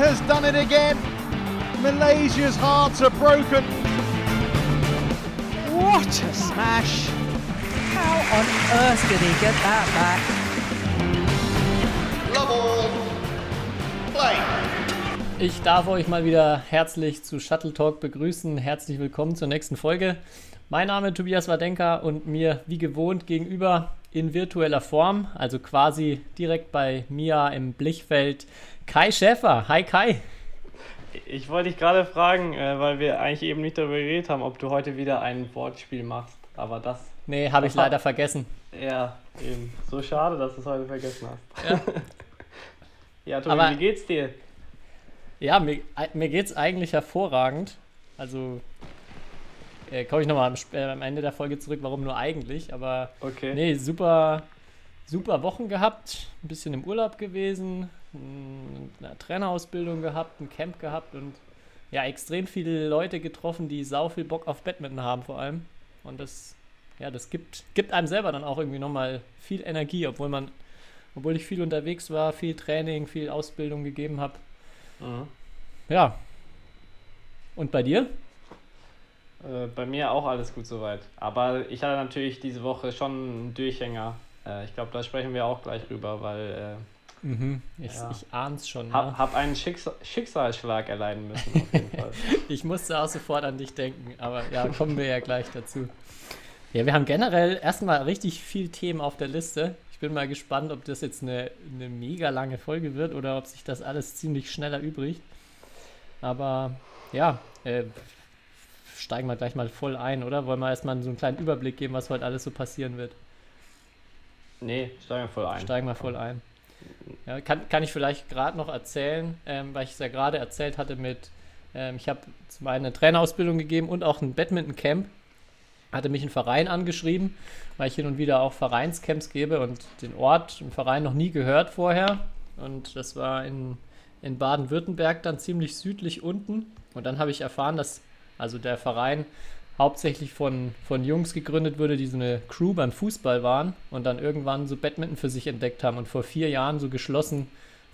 has done it again. Malaysia's hearts are broken. What a smash! How on earth did he get that back? Love all. Play. Ich darf euch mal wieder herzlich zu Shuttle Talk begrüßen. Herzlich willkommen zur nächsten Folge. Mein Name ist Tobias Wadenka und mir wie gewohnt gegenüber in virtueller Form, also quasi direkt bei Mia im Blichfeld, Kai Schäfer. Hi Kai. Ich wollte dich gerade fragen, äh, weil wir eigentlich eben nicht darüber geredet haben, ob du heute wieder ein Wortspiel machst. Aber das. Nee, habe ich leider vergessen. Ja, eben. So schade, dass du es heute vergessen hast. Ja. ja, Tobi, Aber- wie geht's dir? Ja, mir, mir geht es eigentlich hervorragend. Also äh, komme ich nochmal am, äh, am Ende der Folge zurück, warum nur eigentlich. Aber Okay. nee, super, super Wochen gehabt, ein bisschen im Urlaub gewesen, eine Trainerausbildung gehabt, ein Camp gehabt und ja, extrem viele Leute getroffen, die sau viel Bock auf Badminton haben vor allem. Und das, ja, das gibt, gibt einem selber dann auch irgendwie nochmal viel Energie, obwohl man, obwohl ich viel unterwegs war, viel Training, viel Ausbildung gegeben habe. Mhm. Ja. Und bei dir? Äh, bei mir auch alles gut soweit. Aber ich hatte natürlich diese Woche schon einen Durchhänger. Äh, ich glaube, da sprechen wir auch gleich drüber, weil Mhm. Ich, Ja. ich ahn's schon. hab, Ja. hab einen Schicksal Schicksalsschlag erleiden müssen auf jeden Fall. Ich musste auch sofort an dich denken, aber ja, kommen wir ja gleich dazu. Ja, wir haben generell erstmal richtig viel Themen auf der Liste. Ich bin mal gespannt, ob das jetzt eine, eine mega lange Folge wird oder ob sich das alles ziemlich schneller übrigt. Aber ja, äh, steigen wir gleich mal voll ein, oder? Wollen wir erstmal so einen kleinen Überblick geben, was heute alles so passieren wird? Nee, steigen wir voll ein. Steigen wir voll ein. Ja, kann, kann ich vielleicht gerade noch erzählen, ähm, weil ich es ja gerade erzählt hatte mit, ähm, ich habe einen eine Trainerausbildung gegeben und auch ein Badminton-Camp. Hatte mich ein Verein angeschrieben, weil ich hin und wieder auch Vereinscamps gebe und den Ort im Verein noch nie gehört vorher. Und das war in, in Baden-Württemberg dann ziemlich südlich unten. Und dann habe ich erfahren, dass also der Verein hauptsächlich von, von Jungs gegründet wurde, die so eine Crew beim Fußball waren und dann irgendwann so Badminton für sich entdeckt haben und vor vier Jahren so geschlossen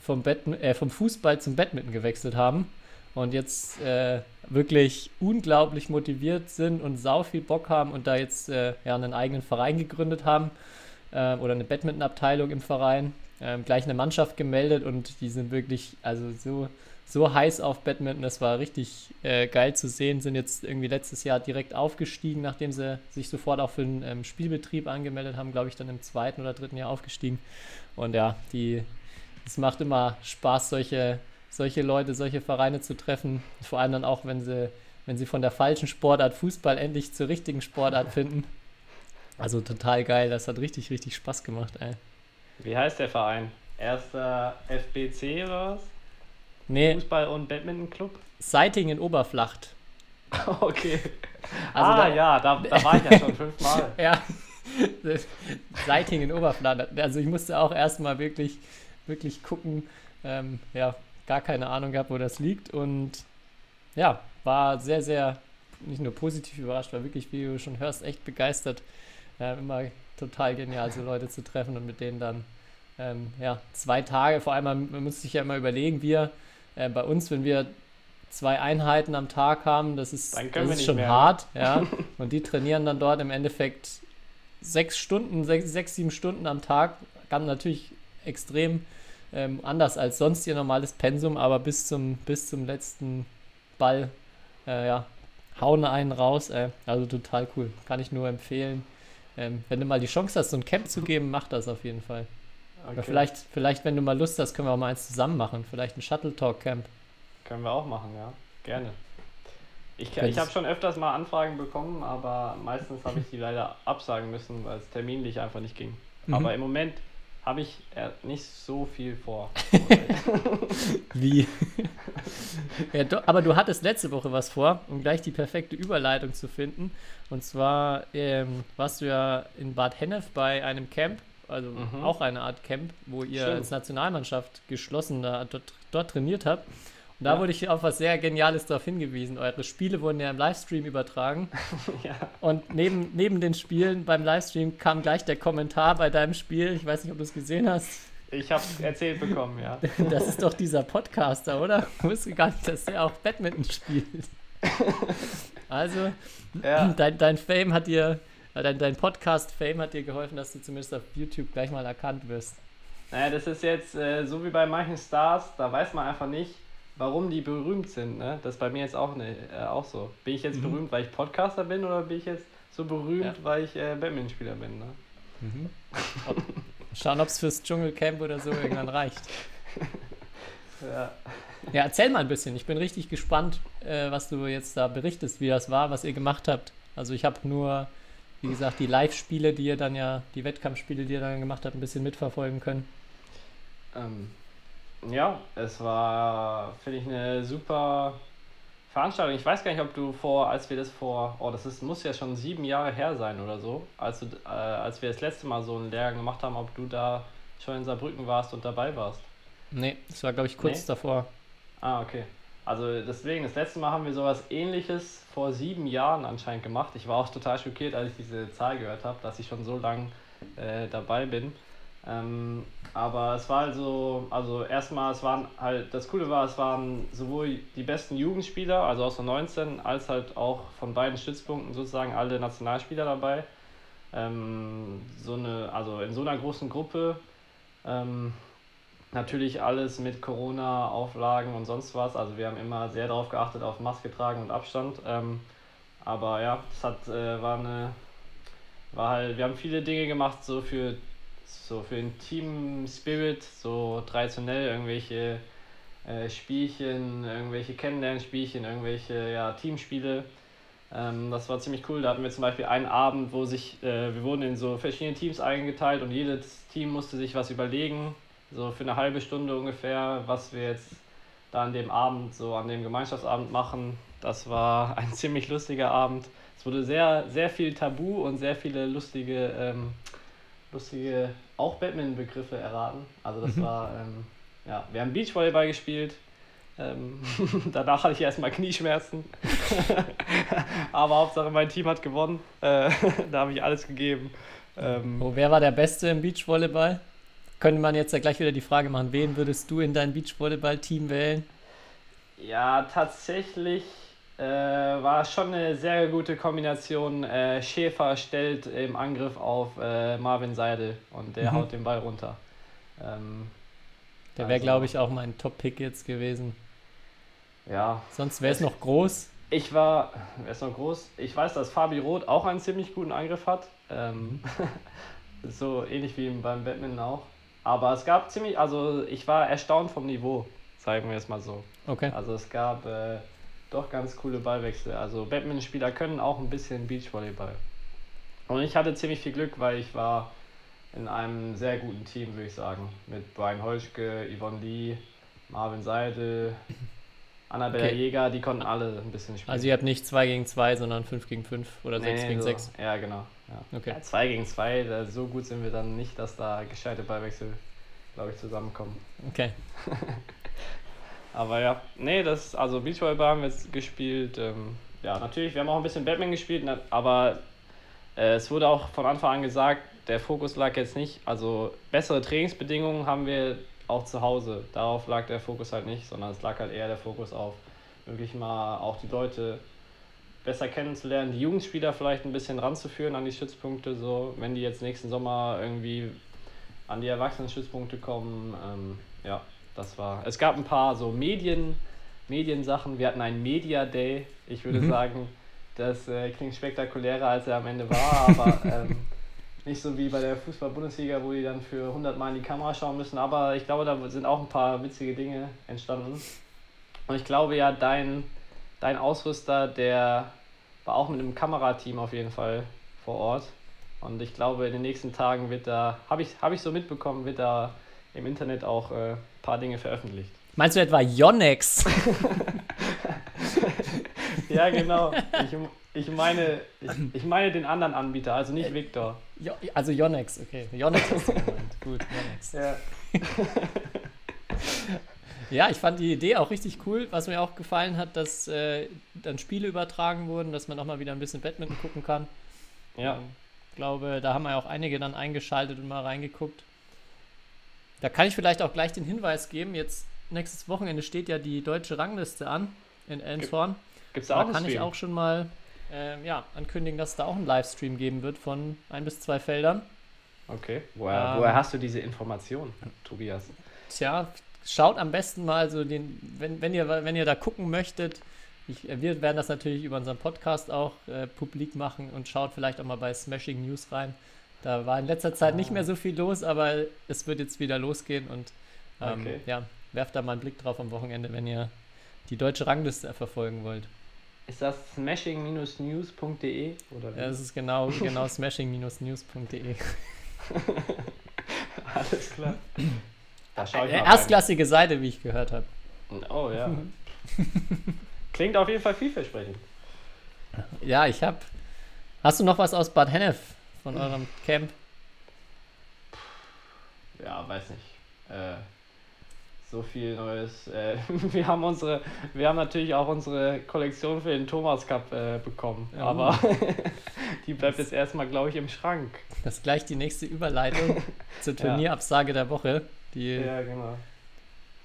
vom, Badmi- äh, vom Fußball zum Badminton gewechselt haben und jetzt äh, wirklich unglaublich motiviert sind und sau viel Bock haben und da jetzt äh, ja, einen eigenen Verein gegründet haben äh, oder eine Badminton-Abteilung im Verein, ähm, gleich eine Mannschaft gemeldet und die sind wirklich also so so heiß auf Badminton. Das war richtig äh, geil zu sehen. Sind jetzt irgendwie letztes Jahr direkt aufgestiegen, nachdem sie sich sofort auch für den ähm, Spielbetrieb angemeldet haben, glaube ich, dann im zweiten oder dritten Jahr aufgestiegen. Und ja, die, es macht immer Spaß, solche, solche Leute, solche Vereine zu treffen. Vor allem dann auch, wenn sie, wenn sie von der falschen Sportart Fußball endlich zur richtigen Sportart finden. Also total geil. Das hat richtig, richtig Spaß gemacht, ey. Wie heißt der Verein? Erster FBC oder was? Nee, Fußball- und Badminton-Club? Sighting in Oberflacht. Okay. Also ah da- ja, da, da war ich ja schon fünfmal. Ja, Sighting in Oberflandern. Also ich musste auch erstmal wirklich, wirklich gucken. Ähm, ja, gar keine Ahnung gehabt, wo das liegt. Und ja, war sehr, sehr, nicht nur positiv überrascht, war wirklich, wie du schon hörst, echt begeistert. Ähm, immer total genial, so Leute zu treffen und mit denen dann ähm, ja, zwei Tage, vor allem, man, man muss sich ja immer überlegen, wir äh, bei uns, wenn wir zwei Einheiten am Tag haben, das ist, das ist schon mehr. hart, ja. Und die trainieren dann dort im Endeffekt sechs Stunden, sechs, sechs sieben Stunden am Tag. Kann natürlich extrem ähm, anders als sonst ihr normales Pensum, aber bis zum, bis zum letzten Ball, äh, ja, hauen einen raus. Äh, also total cool. Kann ich nur empfehlen. Ähm, wenn du mal die Chance hast, so ein Camp zu geben, mach das auf jeden Fall. Okay. vielleicht, vielleicht, wenn du mal Lust hast, können wir auch mal eins zusammen machen. Vielleicht ein Shuttle Talk Camp. Können wir auch machen, ja. Gerne. Ich, ich habe schon öfters mal Anfragen bekommen, aber meistens habe ich die leider absagen müssen, weil es terminlich einfach nicht ging. Mhm. Aber im Moment habe ich äh, nicht so viel vor. Wie? ja, do, aber du hattest letzte Woche was vor, um gleich die perfekte Überleitung zu finden. Und zwar ähm, warst du ja in Bad Hennef bei einem Camp, also Mhm. auch eine Art Camp, wo ihr Stimmt. als Nationalmannschaft geschlossen da, dort, dort trainiert habt. Und da Ja. wurde ich auf was sehr Geniales darauf hingewiesen. Eure Spiele wurden ja im Livestream übertragen. ja. Und neben, neben den Spielen beim Livestream kam gleich der Kommentar bei deinem Spiel. Ich weiß nicht, ob du es gesehen hast. Ich habe erzählt bekommen, ja. Das ist doch dieser Podcaster, oder? Ich wusste gar nicht, dass der auch Badminton spielt. Also, ja. dein, dein Fame hat dir, dein, dein Podcast-Fame hat dir geholfen, dass du zumindest auf YouTube gleich mal erkannt wirst. Naja, das ist jetzt äh, so wie bei manchen Stars, da weiß man einfach nicht, warum die berühmt sind. Ne? Das ist bei mir jetzt auch, ne, äh, auch so. Bin ich jetzt Mhm. berühmt, weil ich Podcaster bin oder bin ich jetzt so berühmt, Ja. weil ich äh, Badmintonspieler bin? Ne? Ob, schauen, ob es fürs Dschungelcamp oder so irgendwann reicht. Ja. Ja, erzähl mal ein bisschen. Ich bin richtig gespannt, äh, was du jetzt da berichtest, wie das war, was ihr gemacht habt. Also ich habe nur, wie gesagt, die Live-Spiele, die ihr dann ja, die Wettkampfspiele, die ihr dann gemacht habt, ein bisschen mitverfolgen können. Ähm, ja, es war, finde ich, eine super Veranstaltung. Ich weiß gar nicht, ob du vor, als wir das vor, oh, das ist, muss ja schon sieben Jahre her sein oder so, als, du, äh, als wir das letzte Mal so einen Lehrgang gemacht haben, ob du da schon in Saarbrücken warst und dabei warst. Nee, das war, glaube ich, kurz Nee? davor. Ah, okay. Also deswegen, das letzte Mal haben wir sowas ähnliches vor sieben Jahren anscheinend gemach. Ich war auch total schockiert, als ich diese Zahl gehört habe, dass ich schon so lang äh, dabei bin. Ähm, aber es war also, also erstmal, es waren halt, das Coole war, es waren sowohl die besten Jugendspieler, also aus der 19, als halt auch von beiden Stützpunkten sozusagen alle Nationalspieler dabei. Ähm, so eine, also in so einer großen Gruppe. Ähm, Natürlich alles mit Corona-Auflagen und sonst was. Also wir haben immer sehr darauf geachtet, auf Maske tragen und Abstand. Ähm, aber ja, es hat, äh, war eine, war halt, wir haben viele Dinge gemacht, so für, so für den Team Spirit, so traditionell irgendwelche äh, Spielchen, irgendwelche Kennenlernspielchen, irgendwelche ja, Teamspiele. Ähm, das war ziemlich cool. Da hatten wir zum Beispiel einen Abend, wo sich, äh, wir wurden in so verschiedene Teams eingeteilt und jedes Team musste sich was überlegen, so für eine halbe Stunde ungefähr, was wir jetzt da an dem Abend, so an dem Gemeinschaftsabend machen. Das war ein ziemlich lustiger Abend. Es wurde sehr, sehr viel Tabu und sehr viele lustige, ähm, lustige auch Batman-Begriffe erraten. Also das war, ähm, ja, wir haben Beachvolleyball gespielt. Ähm, danach hatte ich erstmal Knieschmerzen. Aber Hauptsache mein Team hat gewonnen. Äh, da habe ich alles gegeben. Ähm, Oh, wer war der Beste im Beachvolleyball? Könnte man jetzt ja gleich wieder die Frage machen, wen würdest du in dein Beachvolleyball-Team wählen? Ja, tatsächlich äh, war es schon eine sehr gute Kombination. Äh, Schäfer stellt im Angriff auf äh, Marvin Seidel und der Mhm. haut den Ball runter. Ähm, Der wäre, Also- glaube ich, auch mein Top-Pick jetzt gewesen. ja, Sonst wäre es noch groß. ich war, wer ist noch groß? Ich weiß, dass Fabi Roth auch einen ziemlich guten Angriff hat. Ähm, so ähnlich wie beim Badminton auch. Aber es gab ziemlich, also ich war erstaunt vom Niveau, sagen wir es mal so. Okay. Also es gab äh, doch ganz coole Ballwechsel. Also Badminton-Spieler können auch ein bisschen Beachvolleyball. Und ich hatte ziemlich viel Glück, weil ich war in einem sehr guten Team, würde ich sagen. Mit Brian Holschke, Yvonne Lee, Marvin Seidel, Annabella Okay. Jäger, die konnten alle ein bisschen spielen. Also ihr habt nicht 2 gegen 2, sondern 5 gegen 5 oder 6 Nee, gegen so. 6. Ja, genau. Ja. Okay. Ja, 2 gegen 2, so gut sind wir dann nicht, dass da gescheite Ballwechsel, glaube ich, zusammenkommen. Okay. Aber ja, nee, das, also Beachvolleyball haben wir jetzt gespielt. Ähm, ja, natürlich, wir haben auch ein bisschen Batman gespielt, aber äh, es wurde auch von Anfang an gesagt, der Fokus lag jetzt nicht, also bessere Trainingsbedingungen haben wir auch zu Hause. Darauf lag der Fokus halt nicht, sondern es lag halt eher der Fokus auf wirklich mal auch die Leute besser kennenzulernen, die Jugendspieler vielleicht ein bisschen ranzuführen an die Stützpunkte, so wenn die jetzt nächsten Sommer irgendwie an die Erwachsenen-Stützpunkte kommen. Ähm, ja, das war. Es gab ein paar so Medien, Mediensachen. Wir hatten einen Media Day. Ich würde Mhm. sagen, das äh, klingt spektakulärer, als er am Ende war, aber ähm, nicht so wie bei der Fußball-Bundesliga, wo die dann für 100 Mal in die Kamera schauen müssen. Aber ich glaube, da sind auch ein paar witzige Dinge entstanden. Und ich glaube ja, dein, dein Ausrüster, der war auch mit einem Kamerateam auf jeden Fall vor Ort. Und ich glaube, in den nächsten Tagen wird da, habe ich, hab ich so mitbekommen, wird da im Internet auch äh, ein paar Dinge veröffentlicht. Meinst du etwa Yonex? Ja, genau. Ich, ich, meine, ich, ich meine den anderen Anbieter, also nicht Victor. Jo, also Yonex, okay. Yonex du gemeint. Gut, Yonex. Ja. Ja, ich fand die Idee auch richtig cool. Was mir auch gefallen hat, dass äh, dann Spiele übertragen wurden, dass man auch mal wieder ein bisschen Badminton gucken kann. Ja. Ich glaube, da haben wir ja auch einige dann eingeschaltet und mal reingeguckt. da kann ich vielleicht auch gleich den Hinweis geben. Jetzt nächstes Wochenende steht ja die deutsche Rangliste an in Elmshorn. Gibt es da Da kann ich auch schon mal ähm, ja, ankündigen, dass es da auch einen Livestream geben wird von ein bis zwei Feldern. Okay. Woher, Ähm. woher hast du diese Information, Tobias? Tja, schaut am besten mal so den, wenn, wenn ihr wenn ihr da gucken möchtet, ich, äh, wir werden das natürlich über unseren Podcast auch äh, publik machen und schaut vielleicht auch mal bei Smashing News rein. Da war in letzter Zeit nicht mehr so viel los, aber es wird jetzt wieder losgehen und ähm, Okay. ja, werft da mal einen Blick drauf am Wochenende, wenn ihr die deutsche Rangliste verfolgen wollt. Ist das smashing-news.de oder wie? Ja, das ist genau, genau smashing-news.de. Alles klar. Da ich Eine mal rein. erstklassige Seite, wie ich gehört habe. Oh ja. Klingt auf jeden Fall vielversprechend. Ja, ich habe. Hast du noch was aus Bad Hennef von eurem Camp? Ja, weiß nicht. Äh, so viel Neues. Äh, wir haben unsere, wir haben natürlich auch unsere Kollektion für den Thomas Cup äh, bekommen. Ja. Aber die bleibt jetzt erstmal, glaube ich, im Schrank. Das ist gleich die nächste Überleitung zur Turnierabsage der Woche. Die, Ja, genau.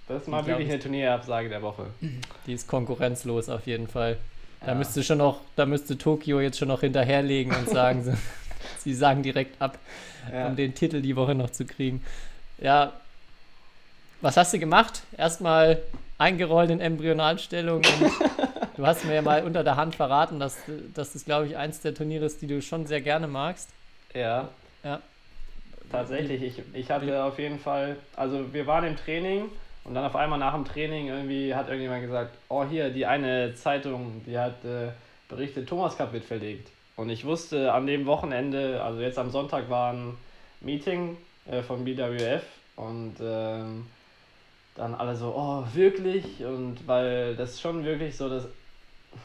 Das ist mal wirklich ich- eine Turnierabsage der Woche. die ist konkurrenzlos auf jeden Fall. Da Ja. müsste schon noch, da müsste Tokio jetzt schon noch hinterherlegen und sagen, sie, sie sagen direkt ab, Ja. um den Titel die Woche noch zu kriegen. Ja, was hast du gemacht? Erstmal eingerollt in Embryonalstellung und du hast mir ja mal unter der Hand verraten, dass, dass das, glaube ich, eins der Turniere ist, die du schon sehr gerne magst. Ja. Ja. Tatsächlich, ich, ich hatte auf jeden Fall, also wir waren im Training und dann auf einmal nach dem Training irgendwie hat irgendjemand gesagt, oh hier, die eine Zeitung, die hat äh, berichtet, Thomas Cup wird verlegt. Und ich wusste an dem Wochenende, also jetzt am Sonntag war ein Meeting äh, von BWF und ähm, dann alle so, oh wirklich? Und weil das schon wirklich so das,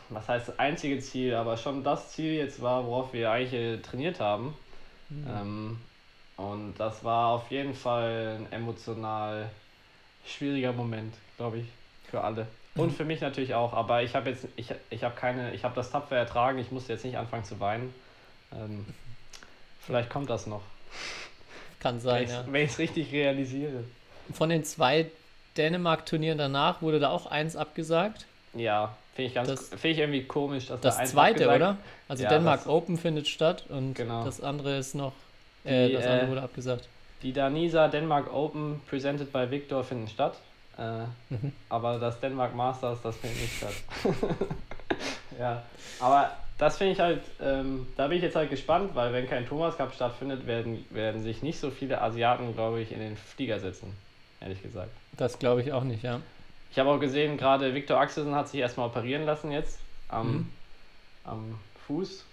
was heißt das einzige Ziel, aber schon das Ziel jetzt war, worauf wir eigentlich äh, trainiert haben. Ähm, und das war auf jeden Fall ein emotional schwieriger Moment, glaube ich, für alle. Und für mich natürlich auch, aber ich habe jetzt, ich, ich habe keine, ich habe das tapfer ertragen, ich musste jetzt nicht anfangen zu weinen. Ähm, vielleicht kommt das noch, Kann wenn sein, ich ja. es richtig realisiere. Von den zwei Dänemark-Turnieren danach wurde da auch eins abgesagt. Ja, finde ich ganz, Das- finde ich irgendwie komisch, dass Das da eins zweite, abgesagt- oder? Also Ja, Denmark das- Open findet statt und Genau. das andere ist noch. Äh, Die, das andere äh, wurde abgesagt. Die Danisa Denmark Open presented by Victor finden statt. Äh, Mhm. Aber das Denmark Masters, das findet nicht statt. ja, aber das finde ich halt, ähm, da bin ich jetzt halt gespannt, weil wenn kein Thomas Cup stattfindet, werden, werden sich nicht so viele Asiaten, glaube ich, in den Flieger setzen. Ehrlich gesagt. Das glaube ich auch nicht, ja. Ich habe auch gesehen, gerade Victor Axelsen hat sich erstmal operieren lassen jetzt am, Mhm. am Fuß.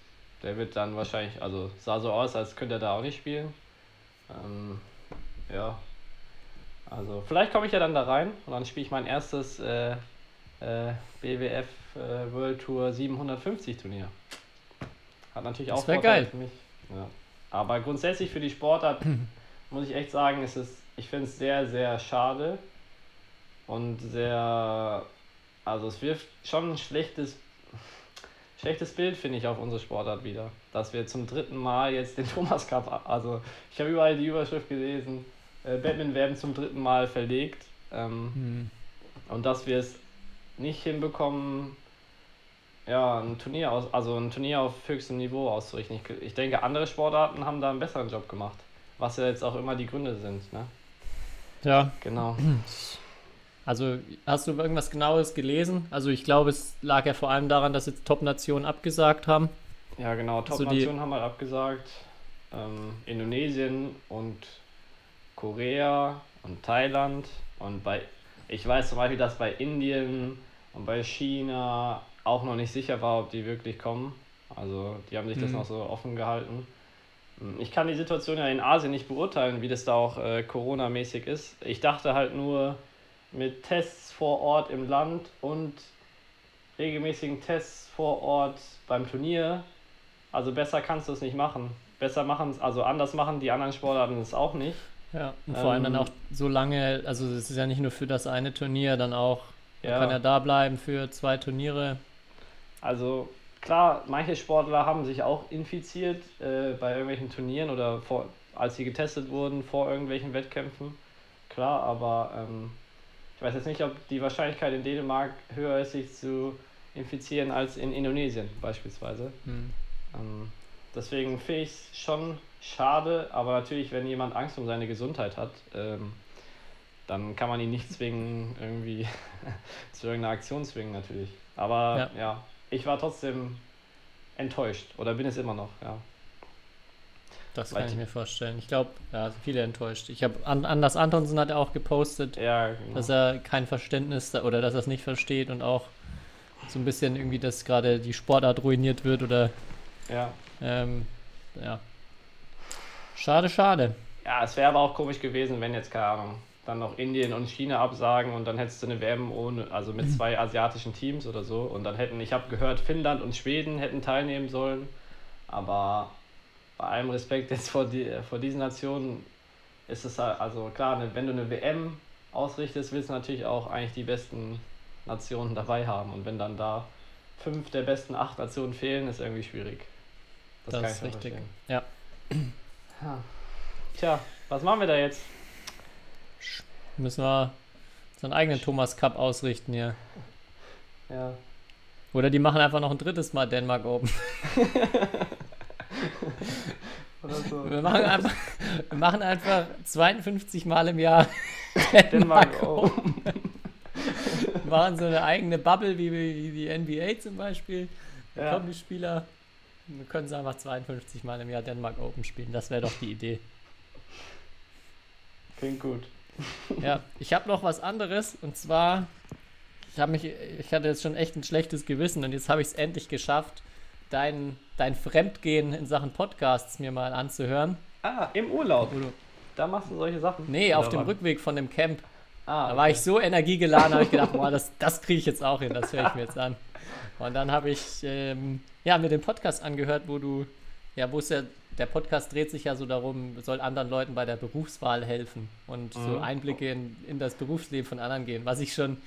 Der wird dann wahrscheinlich, also sah so aus, als könnte er da auch nicht spielen. Ähm, ja. Also vielleicht komme ich ja dann da rein und dann spiele ich mein erstes äh, äh, BWF äh, World Tour 750 Turnier. Hat natürlich Das auch Vorteile geil. für mich. Ja. Aber grundsätzlich für die Sportart muss ich echt sagen, es ist, ich finde es sehr, sehr schade und sehr, also es wirft schon ein schlechtes, schlechtes Bild, finde ich, auf unsere Sportart wieder. Dass wir zum dritten Mal jetzt den Thomas Cup, also ich habe überall die Überschrift gelesen, äh, Batman werden zum dritten Mal verlegt ähm, Hm. und dass wir es nicht hinbekommen, ja, ein Turnier aus, also ein Turnier auf höchstem Niveau auszurichten. Ich, ich denke, andere Sportarten haben da einen besseren Job gemacht. Was ja jetzt auch immer die Gründe sind, ne? Ja, Genau. also hast du irgendwas Genaues gelesen? Also ich glaube, es lag ja vor allem daran, dass jetzt Top-Nationen abgesagt haben. Ja, genau. Also Top-Nationen haben halt abgesagt. Ähm, Indonesien und Korea und Thailand. Und bei, ich weiß zum Beispiel, dass bei Indien und bei China auch noch nicht sicher war, ob die wirklich kommen. Also die haben sich das Mhm. noch so offen gehalten. Ich kann die Situation ja in Asien nicht beurteilen, wie das da auch äh, Corona-mäßig ist. Ich dachte halt nur mit Tests vor Ort im Land und regelmäßigen Tests vor Ort beim Turnier. Also besser kannst du es nicht machen. Besser machen, also anders machen die anderen Sportarten es auch nicht. Ja, und vor allem dann Ähm, auch so lange, also es ist ja nicht nur für das eine Turnier, dann auch, man Ja. kann ja da bleiben für zwei Turniere. Also klar, manche Sportler haben sich auch infiziert äh, bei irgendwelchen Turnieren oder vor, als sie getestet wurden vor irgendwelchen Wettkämpfen. klar, aber ähm, ich weiß jetzt nicht, ob die Wahrscheinlichkeit in Dänemark höher ist, sich zu infizieren als in Indonesien beispielsweise. Hm. Ähm, deswegen finde ich es schon schade, aber natürlich, wenn jemand Angst um seine Gesundheit hat, ähm, dann kann man ihn nicht zwingen, irgendwie zu irgendeiner Aktion zwingen natürlich. Aber Ja. ja. ich war trotzdem enttäuscht oder bin es immer noch, ja. Das kann ich mir vorstellen. Ich glaube, ja, viele enttäuscht. Ich habe An Anders Antonsen hat er auch gepostet, Ja, genau. dass er kein Verständnis oder dass er es nicht versteht und auch so ein bisschen irgendwie, dass gerade die Sportart ruiniert wird oder ja. ähm, ja. Schade, schade. Ja, es wäre aber auch komisch gewesen, wenn jetzt, keine Ahnung, dann noch Indien und China absagen und dann hättest du eine WM ohne, also mit zwei asiatischen Teams oder so. Und dann hätten, ich habe gehört, Finnland und Schweden hätten teilnehmen sollen. Aber bei allem Respekt jetzt vor, die, vor diesen Nationen ist es halt, also klar, ne, wenn du eine WM ausrichtest, willst du natürlich auch eigentlich die besten Nationen dabei haben. Und wenn dann da fünf der besten acht Nationen fehlen, ist irgendwie schwierig. Das, kann ist richtig. verstehen. Ja. Ja. Tja, was machen wir da jetzt? Müssen wir unseren eigenen Thomas Cup ausrichten hier. Ja. Oder die machen einfach noch ein drittes Mal Denmark Open. Oder so. Wir machen einfach, wir machen einfach 52 Mal im Jahr Denmark Open. Wir machen so eine eigene Bubble wie, wie die NBA zum Beispiel. Da Ja. kommen die Spieler. Wir können sie einfach 52 Mal im Jahr Denmark Open spielen. Das wäre doch die Idee. Klingt gut. Ja, ich habe noch was anderes und zwar, ich habe mich, ich hatte jetzt schon echt ein schlechtes Gewissen und jetzt habe ich es endlich geschafft, dein, dein Fremdgehen in Sachen Podcasts mir mal anzuhören. Ah, im Urlaub. Du, Da machst du solche Sachen. nee, auf dem wann? Rückweg von dem Camp. Ah, Da war ich so energiegeladen, habe ich gedacht, boah, das, das kriege ich jetzt auch hin, das höre ich mir jetzt an. Und dann habe ich ähm, ja, mir den Podcast angehört, wo du, ja, wo es ja, der Podcast dreht sich ja so darum, soll anderen Leuten bei der Berufswahl helfen und so Mhm. Einblicke in, in das Berufsleben von anderen gehen, was ich schon,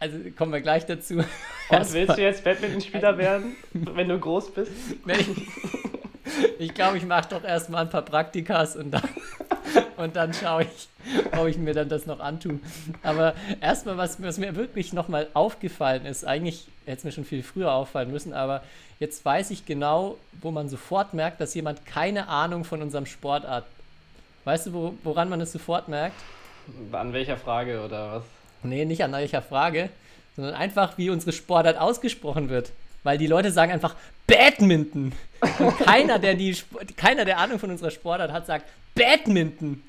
also kommen wir gleich dazu. Und Erstmal- willst du jetzt Badmintonspieler werden, wenn du groß bist? Ich glaube, ich mache doch erstmal ein paar Praktikas und dann, und dann schaue ich, ob ich mir dann das noch antue. Aber erstmal, was, was mir wirklich nochmal aufgefallen ist, eigentlich hätte es mir schon viel früher auffallen müssen, aber jetzt weiß ich genau, wo man sofort merkt, dass jemand keine Ahnung von unserem Sportart. Weißt du, wo, woran man es sofort merkt? An welcher Frage oder was? Nee, nicht an welcher Frage, sondern einfach, wie unsere Sportart ausgesprochen wird. Weil die Leute sagen einfach Badminton. Und keiner, der die keiner, der Ahnung von unserer Sportart hat, sagt Badminton.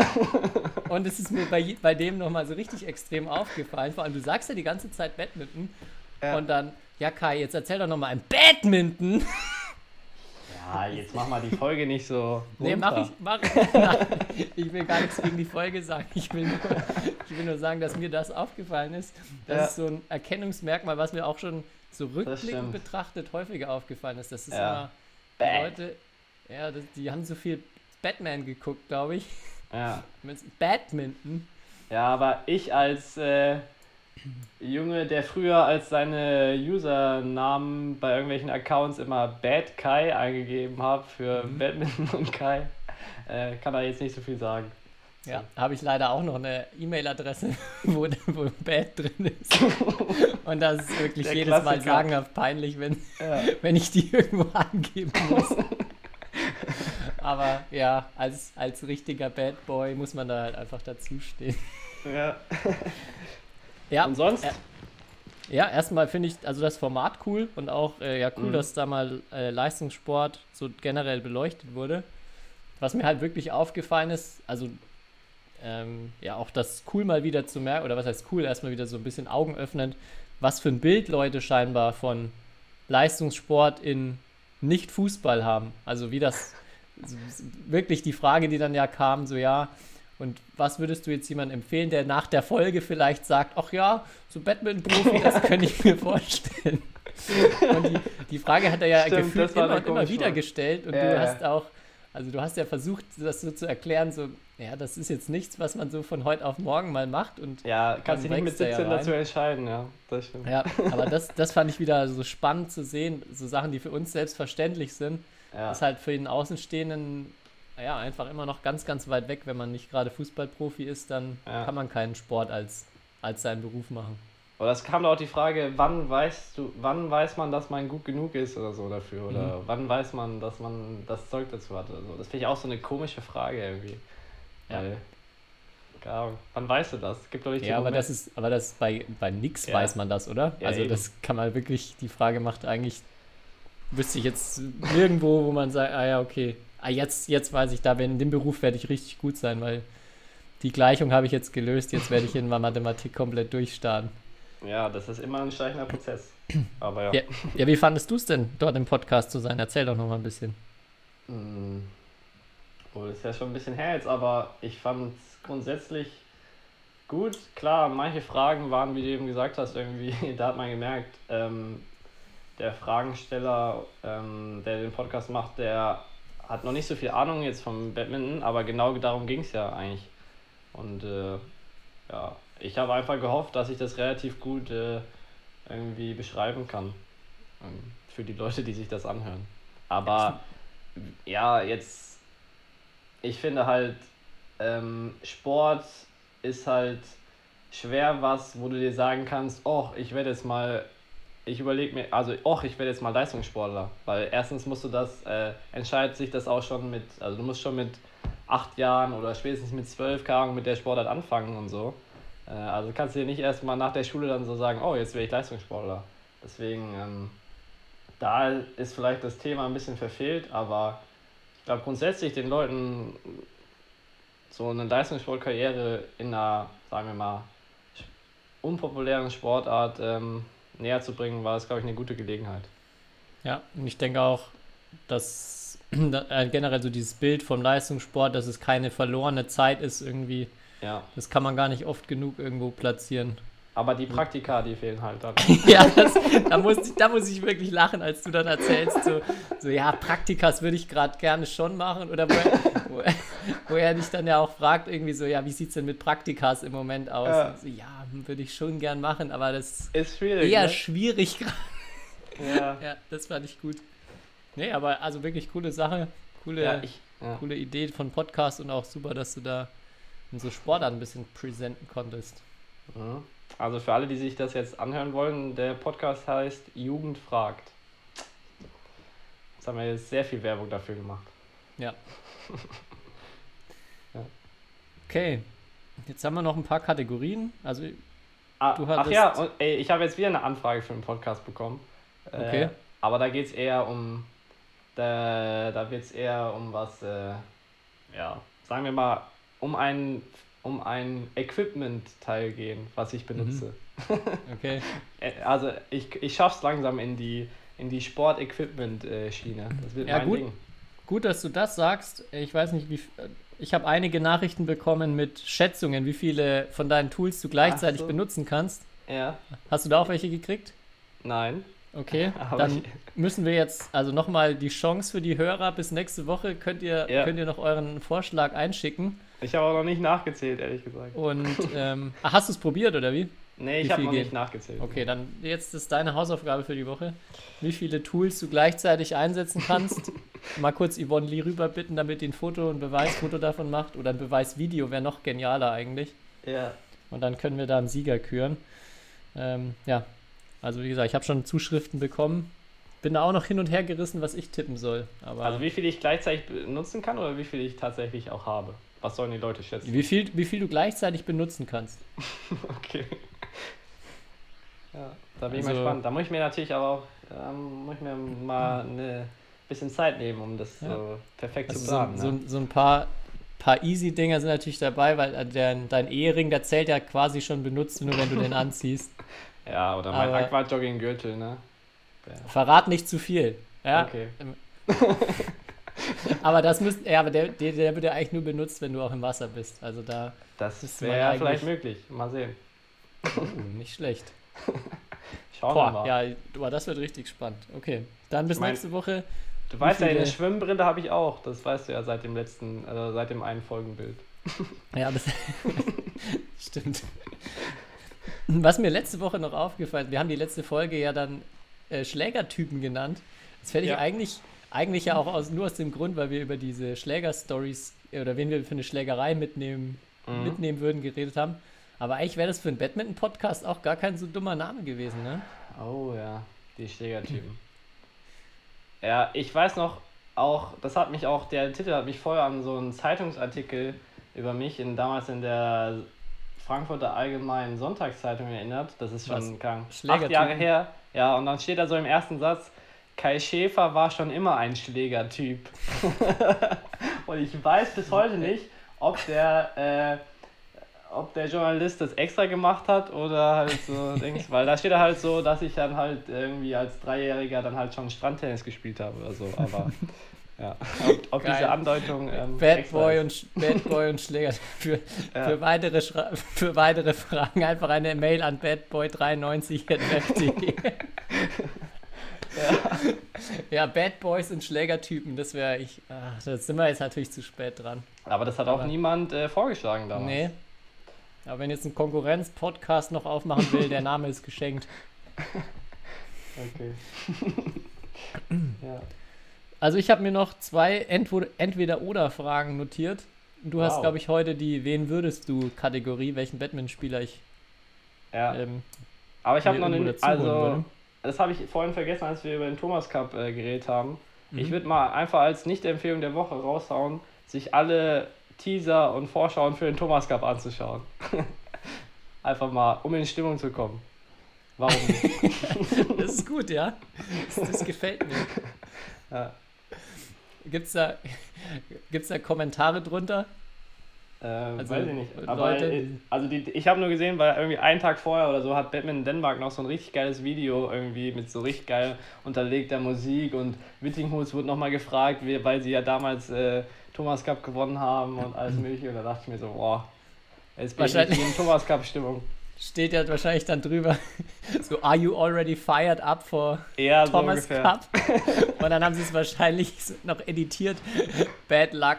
Und es ist mir bei, bei dem nochmal so richtig extrem aufgefallen. Vor allem, du sagst ja die ganze Zeit Badminton. Ja. Und dann, ja Kai, jetzt erzähl doch nochmal ein Badminton. Ja, jetzt mach mal die Folge nicht so. Nee, mach runter. ich, mach ich. Nein, ich will gar nichts gegen die Folge sagen. Ich will nur, ich will nur sagen, dass mir das aufgefallen ist. Das Ja. ist so ein Erkennungsmerkmal, was mir auch schon so rückblickend betrachtet häufiger aufgefallen ist. Das ist Ja. immer. Leute, ja, die haben so viel Batman geguckt, glaube ich. Ja. Badminton. ja, aber ich als äh, Junge, der früher als seine Usernamen bei irgendwelchen Accounts immer Bad Kai eingegeben habe für Mhm. Badminton und Kai, äh, kann da jetzt nicht so viel sagen. Ja, habe ich leider auch noch eine E-Mail-Adresse, wo, wo Bad drin ist. Und das ist wirklich Der jedes Mal Klassiker. sagenhaft peinlich, wenn, Ja. wenn ich die irgendwo angeben muss. Aber ja, als, als richtiger Bad Boy muss man da halt einfach dazustehen. ja. Ja, Und sonst? ja, erstmal finde ich also das Format cool und auch äh, ja cool, Mhm. dass da mal äh, Leistungssport so generell beleuchtet wurde. Was mir halt wirklich aufgefallen ist, also ähm, ja auch das cool mal wieder zu merken, oder was heißt cool, erstmal wieder so ein bisschen augenöffnend, was für ein Bild Leute scheinbar von Leistungssport in Nicht-Fußball haben. Also wie das wirklich die Frage, die dann ja kam, so ja, und was würdest du jetzt jemandem empfehlen, der nach der Folge vielleicht sagt, ach ja, so Badminton-Profi, das könnte ich mir vorstellen. Und die, die Frage hat er ja Stimmt, gefühlt immer und immer wieder Frage. gestellt und Ja, du hast auch, also du hast ja versucht, das so zu erklären, so, ja, das ist jetzt nichts, was man so von heute auf morgen mal macht und Ja, kannst dich nicht mit wächst er ja 17 rein. dazu entscheiden, ja. Das stimmt. ja, aber das, das fand ich wieder so spannend zu sehen, so Sachen, die für uns selbstverständlich sind, Ja. ist halt für den Außenstehenden ja, einfach immer noch ganz, ganz weit weg. Wenn man nicht gerade Fußballprofi ist, dann Ja. kann man keinen Sport als, als seinen Beruf machen. Oder es kam da auch die Frage, wann weißt du, wann weiß man, dass man gut genug ist oder so dafür? Oder Mhm. wann weiß man, dass man das Zeug dazu hat oder so? Das finde ich auch so eine komische Frage irgendwie. Ja. Weil, Ahnung, wann weißt du das? Gibt doch nicht Ja, aber Moment- das ist, aber das bei, bei nix Ja. weiß man das, oder? Ja, also eben. das kann man wirklich, die Frage macht eigentlich, wüsste ich jetzt nirgendwo, wo man sagt, ah ja, okay, ah, jetzt, jetzt weiß ich, da in dem Beruf werde ich richtig gut sein, weil die Gleichung habe ich jetzt gelöst, jetzt werde ich in meiner Mathematik komplett durchstarten. Ja, das ist immer ein schleichender Prozess. Aber ja. Ja. Ja, wie fandest du es denn, dort im Podcast zu sein? Erzähl doch noch mal ein bisschen. Mm. Oh, das ist ja schon ein bisschen her jetzt, aber ich fand es grundsätzlich gut. Klar, manche Fragen waren, wie du eben gesagt hast, irgendwie, da hat man gemerkt, ähm, der Fragensteller, ähm, der den Podcast macht, der hat noch nicht so viel Ahnung jetzt vom Badminton, aber genau darum ging es ja eigentlich. Und äh, ja, ich habe einfach gehofft, dass ich das relativ gut äh, irgendwie beschreiben kann. Ähm, für die Leute, die sich das anhören. Aber ja, jetzt, ich finde halt, ähm, Sport ist halt schwer was, wo du dir sagen kannst, oh, ich werde jetzt mal, ich überlege mir, also, oh, ich werde jetzt mal Leistungssportler. Weil erstens musst du das, äh, entscheidet sich das auch schon mit, also du musst schon mit acht Jahren oder spätestens mit zwölf Jahren mit der Sportart anfangen und so. Äh, also kannst du dir nicht erst mal nach der Schule dann so sagen, oh, jetzt werde ich Leistungssportler. Deswegen, ähm, da ist vielleicht das Thema ein bisschen verfehlt, aber ich glaube grundsätzlich den Leuten so eine Leistungssportkarriere in einer, sagen wir mal, unpopulären Sportart ähm, näher zu bringen, war das, glaube ich, eine gute Gelegenheit. Ja, und ich denke auch, dass äh, generell so dieses Bild vom Leistungssport, dass es keine verlorene Zeit ist irgendwie, Ja, das kann man gar nicht oft genug irgendwo platzieren. aber die Praktika, die fehlen halt dann. ja, das, da, muss ich, da muss ich wirklich lachen, als du dann erzählst, so, so ja, Praktikas würde ich gerade gerne schon machen. Oder wo wo, wo er dich dann ja auch fragt, irgendwie so, ja, wie sieht es denn mit Praktikas im Moment aus? Ja. So, ja, würde ich schon gern machen, aber das ist schwierig. eher ne? schwierig gerade. Ja, Ja, das fand ich gut. Nee, aber also wirklich coole Sache, coole, ja, ich, ja. coole Idee von Podcast und auch super, dass du da unsere Sportart ein bisschen präsenten konntest. Also für alle, die sich das jetzt anhören wollen, der Podcast heißt Jugend fragt. Jetzt haben wir jetzt sehr viel Werbung dafür gemacht. Ja. Okay, jetzt haben wir noch ein paar Kategorien. Also, Ah, Du ach hattest- ja, und, ey, ich habe jetzt wieder eine Anfrage für einen Podcast bekommen. Okay. Äh, aber da geht es eher um, da, da wird es eher um was, äh, ja, sagen wir mal, um ein, um ein Equipment-Teil gehen, was ich benutze. okay. Äh, Also ich, ich schaff's langsam in die, in die Sport-Equipment-Schiene. Das wird Ja, mein gut. Ding. Gut, dass du das sagst. Ich weiß nicht, wie. Ich habe einige Nachrichten bekommen mit Schätzungen, wie viele von deinen Tools du gleichzeitig so. benutzen kannst. Ja, Hast du da auch welche gekriegt? nein. Okay, Aber dann müssen wir jetzt also nochmal die Chance für die Hörer bis nächste Woche könnt ihr, Ja. könnt ihr noch euren Vorschlag einschicken. Ich habe auch noch nicht nachgezählt, ehrlich gesagt. Und ähm, hast du es probiert oder wie? Nee, Wie ich habe viel noch geht? nicht nachgezählt. Okay, dann jetzt ist deine Hausaufgabe für die Woche. Wie viele Tools du gleichzeitig einsetzen kannst. Mal kurz Yvonne Lee rüber bitten, damit die ein Foto, ein Beweisfoto davon macht. Oder ein Beweisvideo wäre noch genialer eigentlich. Ja. Und dann können wir da einen Sieger küren. Ähm, ja, also wie gesagt, ich habe schon Zuschriften bekommen. Bin da auch noch hin und her gerissen, was ich tippen soll. Aber Also wie viel ich gleichzeitig benutzen kann oder wie viel ich tatsächlich auch habe? Was sollen die Leute schätzen? wie viel, wie viel du gleichzeitig benutzen kannst. Okay. Ja, da bin ich Also- mal gespannt. Da muss ich mir natürlich aber auch, ähm, muss ich mir mal eine bisschen Zeit nehmen, um das Ja. so perfekt Also zu so, planen. so, ne? so ein paar, paar Easy-Dinger sind natürlich dabei, weil äh, der, dein Ehering, der zählt ja quasi schon benutzt, nur wenn du den anziehst. Ja, oder mein Aqua-Jogging-Gürtel, ne? Verrat nicht zu viel. Ja, Okay. aber das müsst, ja, aber der, der, der wird ja eigentlich nur benutzt, wenn du auch im Wasser bist. Also da, Das ist wäre ja vielleicht möglich. Mal sehen. uh, nicht schlecht. Schauen wir Boah, mal. ja, boah, das wird richtig spannend. Okay, dann bis Ich mein- nächste Woche. du weißt ja, eine Schwimmbrille habe ich auch. Das weißt du ja seit dem letzten, also seit dem einen Folgenbild. Ja, das stimmt. Was mir letzte Woche noch aufgefallen, wir haben die letzte Folge ja dann äh, Schlägertypen genannt. Das fände ich Ja. eigentlich, eigentlich ja auch aus, nur aus dem Grund, weil wir über diese Schläger-Stories oder wen wir für eine Schlägerei mitnehmen, Mhm. mitnehmen würden, geredet haben. Aber eigentlich wäre das für einen Badminton-Podcast auch gar kein so dummer Name gewesen, ne? Oh ja, die Schlägertypen. ja, ich weiß noch, auch, das hat mich auch, der Titel hat mich vorher an so einen Zeitungsartikel über mich in, damals in der Frankfurter Allgemeinen Sonntagszeitung erinnert. Das ist schon krank. Acht? Jahre her. Ja, und dann steht da so im ersten Satz, Kai Schäfer war schon immer ein Schlägertyp. und ich weiß bis heute nicht, ob der, äh, ob der Journalist das extra gemacht hat oder halt so Dings, weil da steht halt so, dass ich dann halt irgendwie als Dreijähriger dann halt schon Strandtennis gespielt habe oder so, aber ja, ob, ob diese Andeutung ähm, Bad Boy, ist. und, Bad Boy und Schläger. Für, Ja. für, weitere Schra für weitere Fragen einfach eine Mail an badboy93.web.de. ja. Bad Boys und Schlägertypen, das wäre ich. Ach, da sind wir jetzt natürlich zu spät dran. Aber das hat auch Aber- niemand äh, vorgeschlagen damals. Nee. Aber wenn jetzt ein Konkurrenz-Podcast noch aufmachen will, der Name ist geschenkt. Okay. ja. Also ich habe mir noch zwei Entweder-Oder-Fragen notiert. Du hast, Wow. glaube ich, heute die Wen würdest du Kategorie, welchen Batman-Spieler ich ja. ähm, Aber ich habe noch irgendwo eine, dazu holen also würde. das habe ich vorhin vergessen, als wir über den Thomas Cup äh, geredet haben. Ich Mhm. würde mal einfach als Nicht-Empfehlung der Woche raushauen, sich alle Teaser und Vorschauen für den Thomas Cup anzuschauen. einfach mal, um in Stimmung zu kommen. Warum nicht? Das ist gut, ja. Das, das gefällt mir. ja. Gibt's da, gibt's da Kommentare drunter? Ähm, Also, weiß ich nicht. Leute, Aber äh, also die, ich habe nur gesehen, weil irgendwie einen Tag vorher oder so hat Batman in Dänemark noch so ein richtig geiles Video irgendwie mit so richtig geil unterlegter Musik und Wittinghus wurde nochmal gefragt, weil sie ja damals äh, Thomas Cup gewonnen haben und alles mögliche und da dachte ich mir so, boah, jetzt bin ich Wahrscheinlich- in Thomas Cup Stimmung. Steht ja wahrscheinlich dann drüber, so, are you already fired up for so Thomas ungefähr. Cup? Und dann haben sie es wahrscheinlich noch editiert. Bad luck,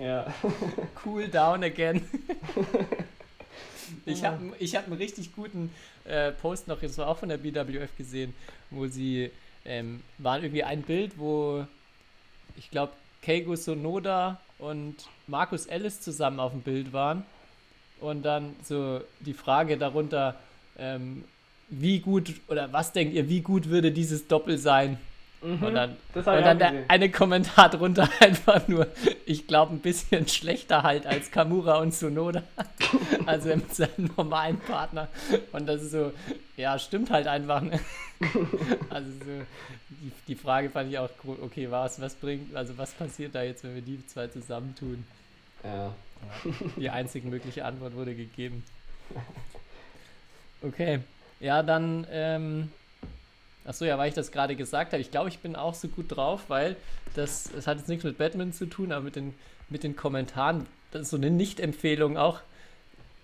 Ja. cool down again. Ich habe ich hab einen richtig guten äh, Post noch, das war auch von der BWF gesehen, wo sie, ähm, war irgendwie ein Bild, wo ich glaube, Keigo Sonoda und Markus Ellis zusammen auf dem Bild waren. Und dann so die Frage darunter, ähm, wie gut oder was denkt ihr, wie gut würde dieses Doppel sein? Mhm. Und dann, und dann der eine Kommentar drunter einfach nur, ich glaube, ein bisschen schlechter halt als Kamura und Sonoda. also mit seinem normalen Partner. Und das ist so, ja, stimmt halt einfach. Ne? Also so, die, die Frage fand ich auch, okay, was, was bringt, also was passiert da jetzt, wenn wir die zwei zusammentun? Ja. Die einzige mögliche Antwort wurde gegeben. Okay. Ja, dann, ähm, achso, ja, weil ich das gerade gesagt habe, ich glaube, ich bin auch so gut drauf, weil das, das hat jetzt nichts mit Batman zu tun, aber mit den, mit den Kommentaren, das ist so eine Nicht-Empfehlung auch,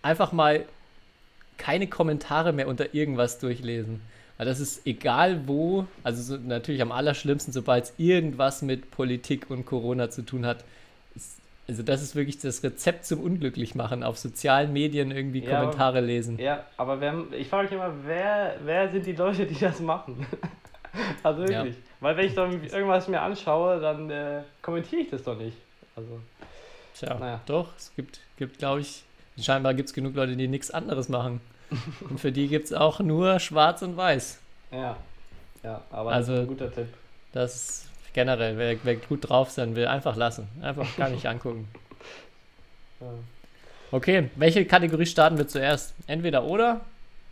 einfach mal keine Kommentare mehr unter irgendwas durchlesen. Weil das ist egal wo, also so, natürlich am allerschlimmsten, sobald es irgendwas mit Politik und Corona zu tun hat, also das ist wirklich das Rezept zum Unglücklichmachen, auf sozialen Medien irgendwie Ja, aber- Kommentare lesen. Ja, aber wer, ich frage mich immer, wer, wer sind die Leute, die das machen? also Ja. wirklich. Weil wenn ich dann irgendwas mir anschaue, dann äh, kommentiere ich das doch nicht. Also, Tja, Naja. doch, es gibt, gibt glaube ich, scheinbar gibt es genug Leute, die nichts anderes machen. Und für die gibt es auch nur schwarz und weiß. ja. Ja, aber Also- das ist ein guter Tipp. Das generell, wer, wer gut drauf sein will, einfach lassen. Einfach gar nicht angucken. Okay, welche Kategorie starten wir zuerst? Entweder oder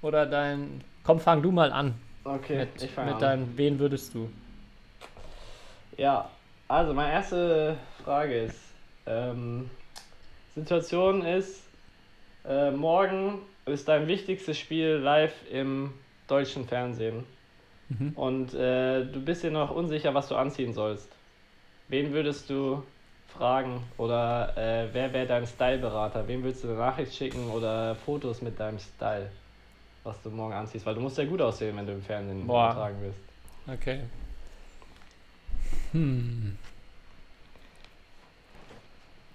oder dein. Komm, fang du mal an Okay, mit, ich fange mit an. deinem Wen würdest du? Ja, also meine erste Frage ist, ähm, Situation ist, äh, morgen ist dein wichtigstes Spiel live im deutschen Fernsehen Mhm. und äh, du bist dir noch unsicher, was du anziehen sollst. Wen würdest du fragen oder äh, wer wäre dein Styleberater? Wem würdest du eine Nachricht schicken oder Fotos mit deinem Style, was du morgen anziehst? Weil du musst ja gut aussehen, wenn du im Fernsehen übertragen wirst. Okay. Hm.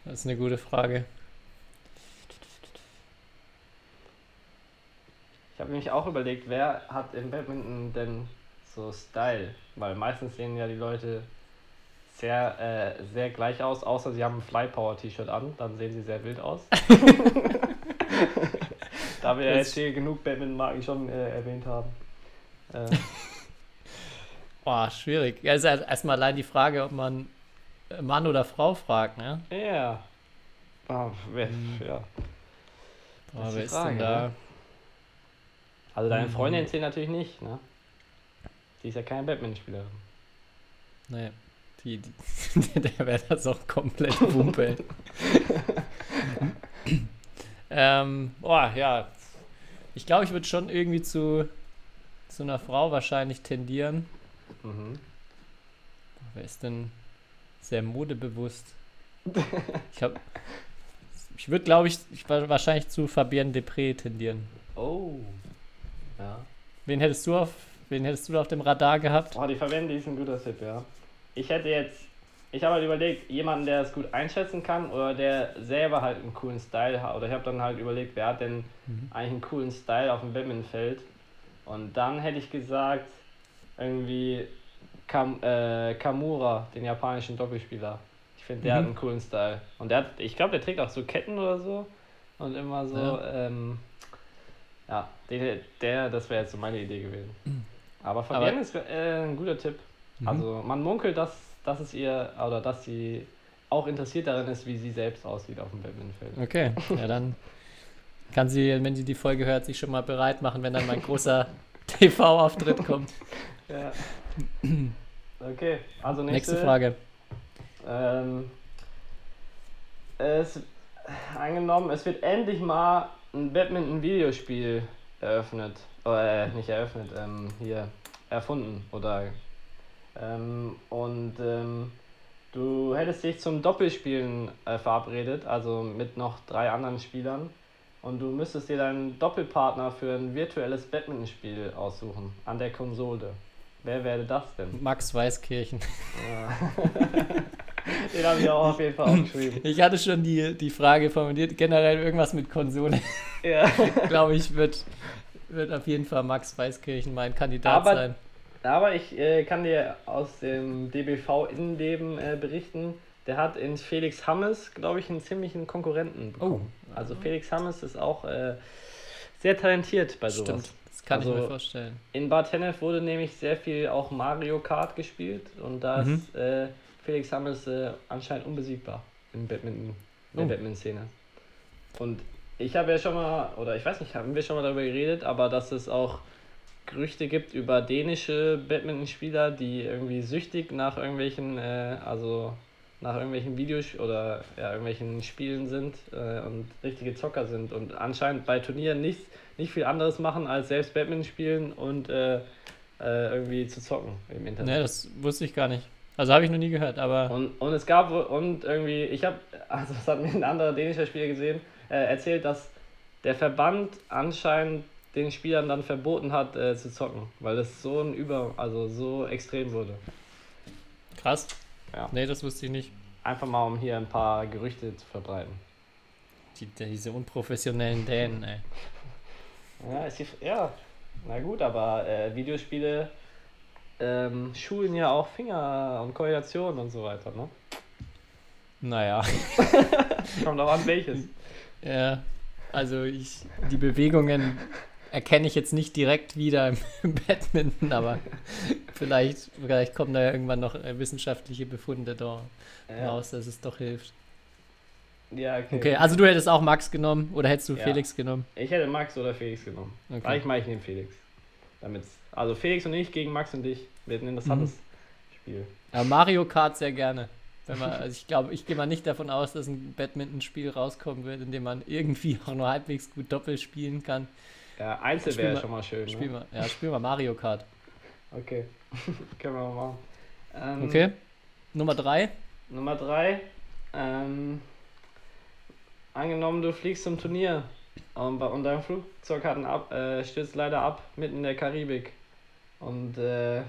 Das ist eine gute Frage. Ich habe nämlich auch überlegt, wer hat im Badminton denn so Style, weil meistens sehen ja die Leute sehr, äh, sehr gleich aus, außer sie haben ein Fly Power T-Shirt an, dann sehen sie sehr wild aus. da wir ja jetzt hier genug Badminton-Marken schon äh, erwähnt haben. Äh, Boah, schwierig. Ja, ist ja erstmal allein die Frage, ob man äh, Mann oder Frau fragt, ne? ja. Ah, wer, ja. Boah, ist wer ist Frage, denn da? ne? Also deine Mhm. Freundin zählt natürlich nicht, ne? Die ist ja keine Badmintonspielerin. Nee. Die, die, der wäre das auch komplett Wumpe. ähm, boah, ja. Ich glaube, ich würde schon irgendwie zu, zu einer Frau wahrscheinlich tendieren. Mhm. Wer ist denn sehr modebewusst? Ich habe. Ich würde, glaube ich, ich wa- wahrscheinlich zu Fabienne Depré tendieren. Oh. Ja. Wen hättest du auf, wen hättest du da auf dem Radar gehabt? Oh, die Verwende ist ein guter Tipp, ja. Ich hätte jetzt, ich habe halt überlegt, jemanden, der es gut einschätzen kann oder der selber halt einen coolen Style hat. Oder ich habe dann halt überlegt, wer hat denn Mhm. eigentlich einen coolen Style auf dem Badmintonfeld. Und dann hätte ich gesagt, irgendwie Kam, äh, Kamura, den japanischen Doppelspieler. Ich finde, der Mhm. hat einen coolen Style. Und der hat, ich glaube, der trägt auch so Ketten oder so. Und immer so, Ja. ähm, ja, der, der das wäre jetzt so meine Idee gewesen. Aber Fabienne ist äh, ein guter Tipp. Mhm. Also man munkelt, dass, dass es ihr oder dass sie auch interessiert darin ist, wie sie selbst aussieht auf dem Badmintonfeld. Okay, ja dann kann sie, wenn sie die Folge hört, sich schon mal bereit machen, wenn dann mein großer TV-Auftritt kommt. Ja. Okay, also nächste, Nächste Frage. Ähm, es, angenommen, es wird endlich mal ein Badminton-Videospiel eröffnet. Äh, nicht eröffnet, ähm, hier erfunden. Oder ähm, und ähm, du hättest dich zum Doppelspielen äh, verabredet, also mit noch drei anderen Spielern. Und du müsstest dir deinen Doppelpartner für ein virtuelles Badmintonspiel aussuchen an der Konsole. Wer wäre das denn? Max Weißkirchen. Ja. Den habe ich auch auf jeden Fall aufgeschrieben. Ich hatte schon die, die Frage formuliert, generell irgendwas mit Konsole. Ja. Glaube ich, wird, wird auf jeden Fall Max Weißkirchen mein Kandidat Aber- sein. Aber ich äh, kann dir aus dem DBV-Innenleben äh, berichten, der hat in Felix Hammes, glaube ich, einen ziemlichen Konkurrenten bekommen. Also Felix Hammes ist auch äh, sehr talentiert bei sowas. Stimmt, das kann ich Also- mir vorstellen. In Bad Hennef wurde nämlich sehr viel auch Mario Kart gespielt und da Mhm. ist äh, Felix Hammes äh, anscheinend unbesiegbar im Badminton, in der Oh. Badminton-Szene. Und ich habe ja schon mal, oder ich weiß nicht, haben wir schon mal darüber geredet, aber dass es auch Gerüchte gibt über dänische Badminton-Spieler, die irgendwie süchtig nach irgendwelchen, äh, also nach irgendwelchen Videos oder ja, irgendwelchen Spielen sind äh, und richtige Zocker sind und anscheinend bei Turnieren nicht, nicht viel anderes machen als selbst Badminton spielen und äh, äh, irgendwie zu zocken im Internet. Ne, das wusste ich gar nicht. Also habe ich noch nie gehört, aber Und, und es gab und irgendwie, ich habe, also das hat mir ein anderer dänischer Spieler gesehen, äh, erzählt, dass der Verband anscheinend den Spielern dann verboten hat äh, zu zocken, weil das so ein Über, also so extrem wurde. krass. Ja. Nee, das wusste ich nicht. Einfach mal, um hier ein paar Gerüchte zu verbreiten. Die, diese unprofessionellen Dänen, ey. Ja, ist die, ja, na gut, aber äh, Videospiele ähm, schulen ja auch Finger und Koordination und so weiter, ne? Naja. Kommt auch an welches. Ja, also ich, die Bewegungen erkenne ich jetzt nicht direkt wieder im, Badminton, aber vielleicht, vielleicht kommen da ja irgendwann noch äh, wissenschaftliche Befunde da Ja, raus, dass es doch hilft. ja okay. Okay, also du hättest auch Max genommen oder hättest du Ja. Felix genommen? Ich hätte Max oder Felix genommen. Okay. Okay. Ich meine, ich nehme Felix. Damit's, also Felix und ich gegen Max und dich. Wird ein interessantes Spiel. Aber Mario Kart sehr gerne. Man, also ich glaube, ich gehe mal nicht davon aus, dass ein Badminton-Spiel rauskommen wird, in dem man irgendwie auch nur halbwegs gut Doppel spielen kann. Ja, Einzel wäre schon mal schön. Spiel Ne? mal, ja, spiel mal Mario Kart. Okay, können wir mal machen. Ähm, Okay. Nummer drei. Nummer drei. Ähm, angenommen, du fliegst zum Turnier und, und dein Flugzeug hat ab, äh, stürzt leider ab, mitten in der Karibik. Und äh,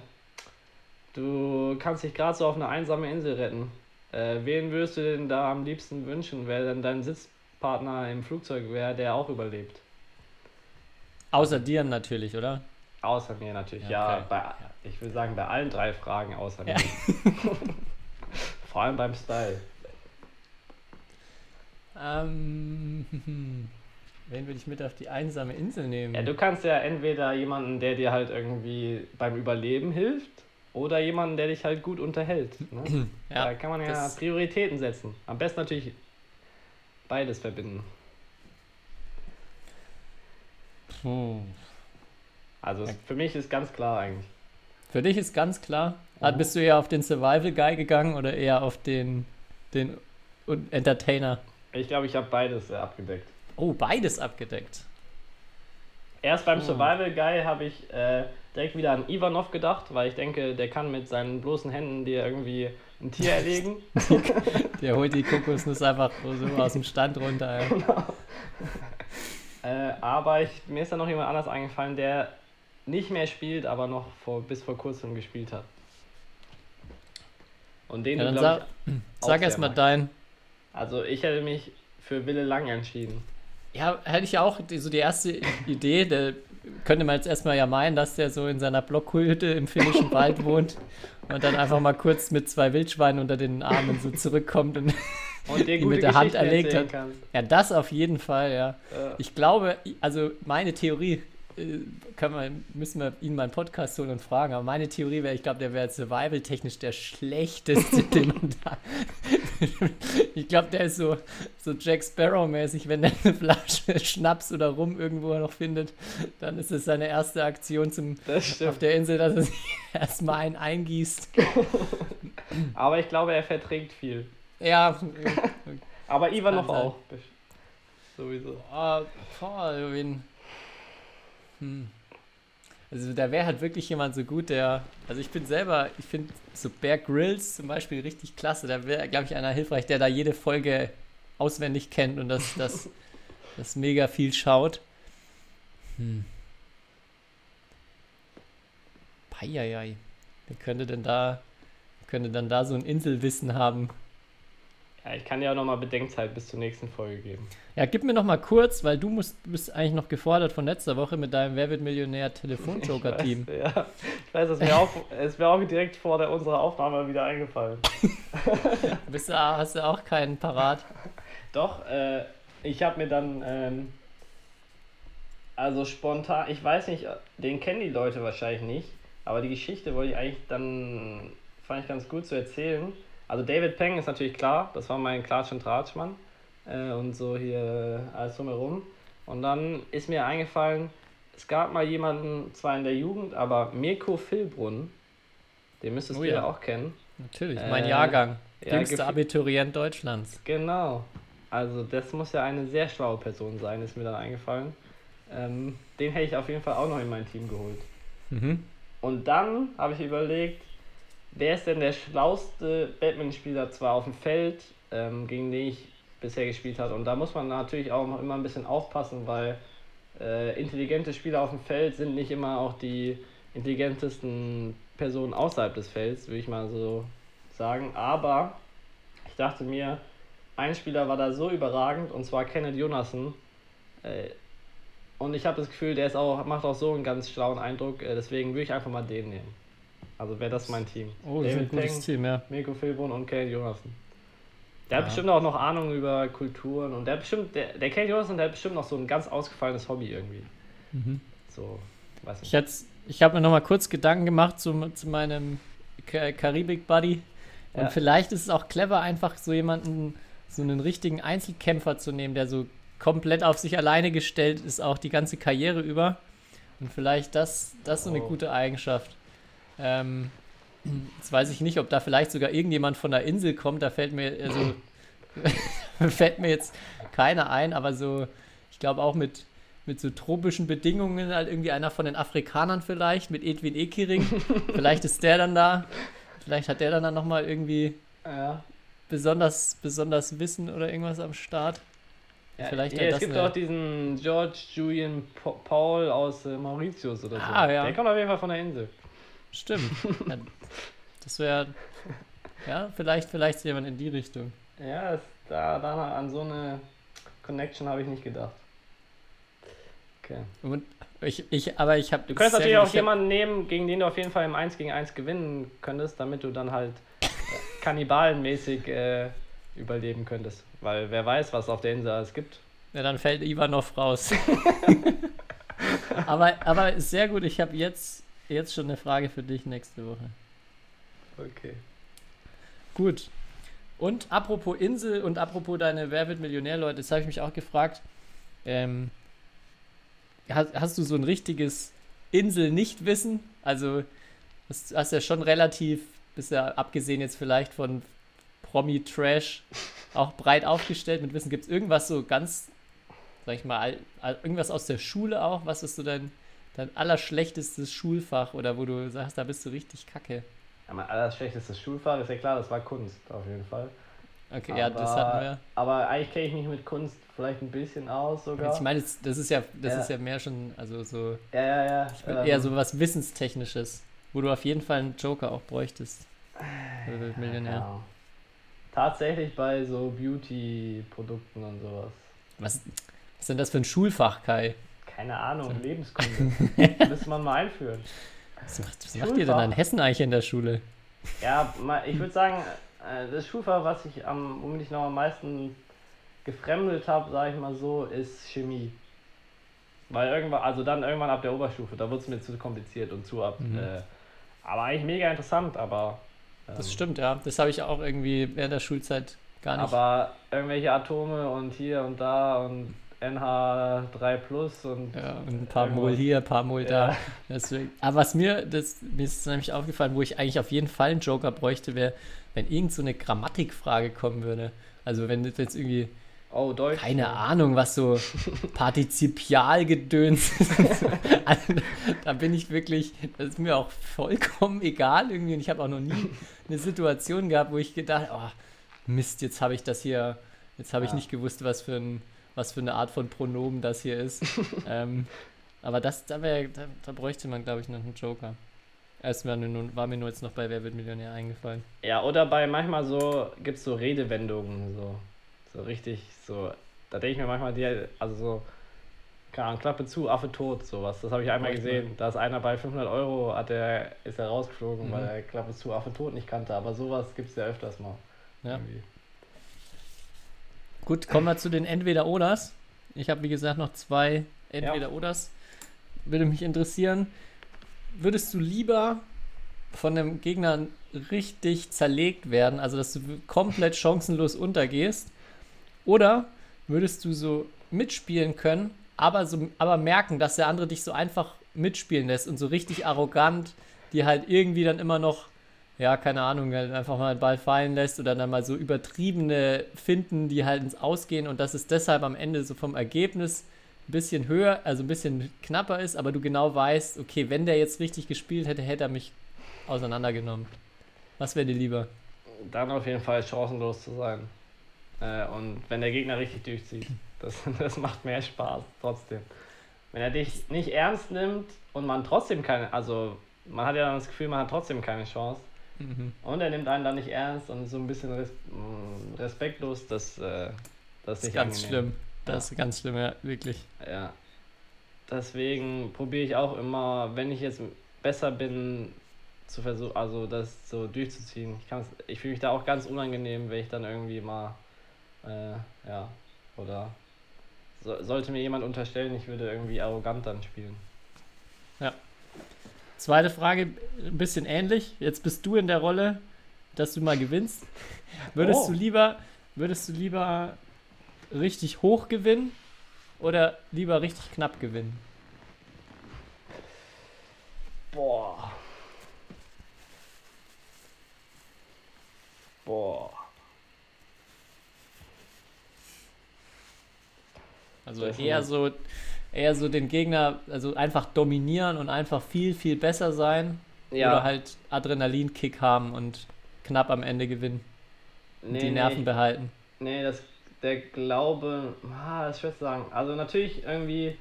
du kannst dich gerade so auf eine einsame Insel retten. Äh, wen würdest du denn da am liebsten wünschen, wer denn dein Sitzpartner im Flugzeug wäre, der auch überlebt? Außer dir natürlich, oder? Außer mir natürlich, Ja, ja. okay. bei, ich würde sagen, bei allen drei Fragen außer Ja. mir. Vor allem beim Style. Ähm, wen würde ich mit auf die einsame Insel nehmen? Ja, du kannst ja entweder jemanden, der dir halt irgendwie beim Überleben hilft, oder jemanden, der dich halt gut unterhält. Ne? Ja, da kann man ja Prioritäten setzen. Am besten natürlich beides verbinden. Puh. Also es, für mich ist ganz klar eigentlich. Für dich ist ganz klar. Ah, Mhm. Bist du eher auf den Survival Guy gegangen oder eher auf den, den Entertainer? Ich glaube, ich habe beides äh, abgedeckt. Oh, beides abgedeckt. Erst beim Oh. Survival Guy habe ich äh, direkt wieder an Ivanov gedacht, weil ich denke, der kann mit seinen bloßen Händen dir irgendwie ein Tier erlegen. Der holt die Kokosnuss einfach so aus dem Stand runter. ey. Äh, aber ich, mir ist da noch jemand anders eingefallen, der nicht mehr spielt, aber noch vor, bis vor kurzem gespielt hat. Und den Ja, du, dann glaub sag, ich, sag sehr erst mal magst. dein. Also ich hätte mich für Wille Lang entschieden. Ja, hätte ich auch die, so die erste Idee, der könnte man jetzt erstmal ja meinen, dass der so in seiner Blockhütte im finnischen Wald wohnt und dann einfach mal kurz mit zwei Wildschweinen unter den Armen so zurückkommt und Und gute mit der Hand erlegt hat. kann. ja, das auf jeden Fall, ja. Äh, Ich glaube, also meine Theorie, äh, können wir, müssen wir ihn mal einen Podcast holen und fragen, aber meine Theorie wäre, ich glaube, der wäre survival-technisch der schlechteste, den man da. ich glaube, der ist so, so Jack Sparrow-mäßig, wenn er eine Flasche Schnaps oder Rum irgendwo noch findet, dann ist es seine erste Aktion zum, auf der Insel, dass er sich erstmal einen eingießt. Aber ich glaube, er verträgt viel. Ja, Aber Ivanov Kann sein. auch. Sowieso. Ah, boah, wen. Hm. Also da wäre halt wirklich jemand so gut, der. Also ich bin selber, ich finde so Bear Grylls zum Beispiel richtig klasse. Da wäre, glaube ich, einer hilfreich, der da jede Folge auswendig kennt und das, das, das mega viel schaut. Hm. Peieiei. Wer könnte denn da, könnte dann da so ein Inselwissen haben? Ja, ich kann dir auch nochmal Bedenkzeit bis zur nächsten Folge geben. Ja, gib mir noch mal kurz, weil du musst, bist eigentlich noch gefordert von letzter Woche mit deinem Wer wird Millionär Telefonjoker-Team. Ich weiß, ja, ich weiß, es mir auch, es mir auch direkt vor der, unserer Aufnahme wieder eingefallen. Bist du, hast du auch keinen parat? Doch, äh, ich habe mir dann, ähm, also spontan, ich weiß nicht, den kennen die Leute wahrscheinlich nicht, aber die Geschichte wollte ich eigentlich dann, fand ich ganz gut zu erzählen. Also David Peng ist natürlich klar, das war mein Klatsch- und Tratschmann äh, und so hier alles drumherum. Und dann ist mir eingefallen, es gab mal jemanden, zwar in der Jugend, aber Mirko Philbrunn, den müsstest Oh du ja. auch kennen. Natürlich, mein Äh, Jahrgang. ja, Jüngster Abiturient Deutschlands. Genau. Also das muss ja eine sehr schlaue Person sein, ist mir dann eingefallen. Ähm, den hätte ich auf jeden Fall auch noch in mein Team geholt. Mhm. Und dann habe ich überlegt, wer ist denn der schlauste Batman-Spieler zwar auf dem Feld, ähm, gegen den ich bisher gespielt habe. Und da muss man natürlich auch immer ein bisschen aufpassen, weil äh, intelligente Spieler auf dem Feld sind nicht immer auch die intelligentesten Personen außerhalb des Felds, würde ich mal so sagen. Aber ich dachte mir, ein Spieler war da so überragend, und zwar Kenneth Jonasson. Äh, und ich habe das Gefühl, der ist auch, macht auch so einen ganz schlauen Eindruck. Äh, deswegen würde ich einfach mal den nehmen. Also wäre das mein Team. Oh, das ist ein David gutes Peng, Team, ja. Mirko Philbrunn und Kenneth Jonasson. Der Ja. hat bestimmt auch noch Ahnung über Kulturen und der hat bestimmt, der, der Kenneth Jonasson, der hat bestimmt noch so ein ganz ausgefallenes Hobby irgendwie. Mhm. So, weiß Ich, nicht. hätt's- ich habe mir noch mal kurz Gedanken gemacht zu, zu meinem Ka- Karibik-Buddy. Und Ja. vielleicht ist es auch clever, einfach so jemanden, so einen richtigen Einzelkämpfer zu nehmen, der so komplett auf sich alleine gestellt ist, auch die ganze Karriere über. Und vielleicht das, das so eine Oh. gute Eigenschaft. Ähm, jetzt weiß ich nicht, ob da vielleicht sogar irgendjemand von der Insel kommt. Da fällt mir, also, fällt mir jetzt keiner ein, aber so, ich glaube auch mit, mit so tropischen Bedingungen, halt irgendwie einer von den Afrikanern vielleicht, mit Edwin Ekiring. vielleicht ist der dann da. Vielleicht hat der dann, dann nochmal irgendwie Ja. besonders, besonders Wissen oder irgendwas am Start. Ja, Vielleicht ja, es gibt eine- auch diesen George Julian Pa- Paul aus äh, Mauritius oder so. Ah, ja. Der kommt auf jeden Fall von der Insel. Stimmt. ja, das wäre, ja, vielleicht, vielleicht jemand in die Richtung. Ja, da, da an so eine Connection habe ich nicht gedacht. Okay. Und ich, ich, aber ich habe. Du könntest natürlich auch jemanden nehmen, gegen den du auf jeden Fall im 1 gegen 1 gewinnen könntest, damit du dann halt äh, kannibalenmäßig äh, überleben könntest. Weil wer weiß, was auf der Insel alles gibt. Ja, dann fällt Ivanov raus. aber, aber sehr gut. Ich habe jetzt, jetzt schon eine Frage für dich nächste Woche. Okay. Gut. Und apropos Insel und apropos deine Wer wird Millionär, Leute, das habe ich mich auch gefragt. Ähm, hast, hast du so ein richtiges Insel-Nichtwissen? Also, hast, hast ja schon relativ, bist ja abgesehen jetzt vielleicht von Promi-Trash, auch breit aufgestellt mit Wissen. Gibt es irgendwas so ganz, sag ich mal, irgendwas aus der Schule auch? Was ist so dein, dein allerschlechtestes Schulfach oder wo du sagst, da bist du richtig kacke? Ja, mein allerschlechtestes Schulfach ist ja klar, das war Kunst auf jeden Fall. Okay, aber, ja, das hatten wir. Aber eigentlich kenne ich mich mit Kunst vielleicht ein bisschen aus sogar. Ich meine, das ist ja, das ja. ist ja mehr schon, also so. Ja, ja, ja. Ich bin ähm, eher so was Wissenstechnisches, wo du auf jeden Fall einen Joker auch bräuchtest. Millionär. Ja. Tatsächlich bei so Beauty-Produkten und sowas. Was, was ist denn das für ein Schulfach, Kai? Keine Ahnung. Lebenskunde. Müsste man mal einführen. Was macht, was macht ihr denn an Hessen eigentlich in der Schule? Ja, ich würde sagen, äh, das Schulfach, was ich am, womit ich noch am meisten gefremdelt habe, sage ich mal so, ist Chemie. Weil irgendwann, also dann irgendwann ab der Oberstufe, da wurde es mir zu kompliziert und zu ab. Mhm. Äh, aber eigentlich mega interessant, aber. Ähm, das stimmt, ja. Das habe ich auch irgendwie während der Schulzeit gar nicht. Aber irgendwelche Atome und hier und da und NH3 Plus und. Ja, und ein paar Mol hier, ein paar Mol da. Ja. Deswegen. Aber was mir, das, mir ist nämlich aufgefallen, wo ich eigentlich auf jeden Fall einen Joker bräuchte, wäre, wenn irgend so eine Grammatikfrage kommen würde. Also wenn das jetzt irgendwie. Oh, Deutsch. Keine Ahnung, was so Partizipialgedöns ist. also, da bin ich wirklich, das ist mir auch vollkommen egal irgendwie. Und ich habe auch noch nie eine Situation gehabt, wo ich gedacht, oh, Mist, jetzt habe ich das hier, jetzt habe ich nicht gewusst, was für ein was für eine Art von Pronomen das hier ist. ähm, aber das, da, wär, da, da bräuchte man, glaube ich, noch einen Joker. Erst war, nur, war mir nur jetzt noch bei Wer wird Millionär eingefallen. Ja, oder bei manchmal so, gibt es so Redewendungen, so, so richtig, so, da denke ich mir manchmal, die, also so, keine Ahnung, Klappe zu, Affe tot, sowas. Das habe ich einmal gesehen. Da ist einer bei 500 Euro, hat der, ist er rausgeflogen, mhm. weil er Klappe zu, Affe tot nicht kannte. Aber sowas gibt es ja öfters mal. Ja. Irgendwie. Gut, kommen wir zu den Entweder-Oders. Ich habe, wie gesagt, noch zwei Entweder-Oders. Würde mich interessieren, würdest du lieber von einem Gegner richtig zerlegt werden, also dass du komplett chancenlos untergehst, oder würdest du so mitspielen können, aber, so, aber merken, dass der andere dich so einfach mitspielen lässt und so richtig arrogant, die halt irgendwie dann immer noch ja, keine Ahnung, einfach mal den Ball fallen lässt oder dann mal so übertriebene Finden, die halt ins Ausgehen und dass es deshalb am Ende so vom Ergebnis ein bisschen höher, also ein bisschen knapper ist, aber du genau weißt, okay, wenn der jetzt richtig gespielt hätte, hätte er mich auseinandergenommen. Was wäre dir lieber? Dann auf jeden Fall chancenlos zu sein. Äh, und wenn der Gegner richtig durchzieht, das, das macht mehr Spaß trotzdem. Wenn er dich nicht ernst nimmt und man trotzdem keine, also man hat ja dann das Gefühl, man hat trotzdem keine Chance, Mhm. Und er nimmt einen dann nicht ernst und so ein bisschen res mm, respektlos, das, äh, das, das ist ganz angenehm. schlimm. Das ja. ist ganz schlimm, ja, wirklich. Ja. Deswegen probiere ich auch immer, wenn ich jetzt besser bin, zu versuchen, also das so durchzuziehen. Ich, ich fühle mich da auch ganz unangenehm, wenn ich dann irgendwie mal, äh, ja, oder so, sollte mir jemand unterstellen, ich würde irgendwie arrogant dann spielen. Ja. Zweite Frage, ein bisschen ähnlich. Jetzt bist du in der Rolle, dass du mal gewinnst. Würdest oh. du lieber, würdest du lieber richtig hoch gewinnen oder lieber richtig knapp gewinnen? Boah. Boah. Also eher so eher so den Gegner, also einfach dominieren und einfach viel, viel besser sein. Ja. Oder halt Adrenalinkick haben und knapp am Ende gewinnen. Nee, die Nerven nee. behalten. Nee, das, der Glaube, ah, das ist schwer zu sagen. Also natürlich irgendwie,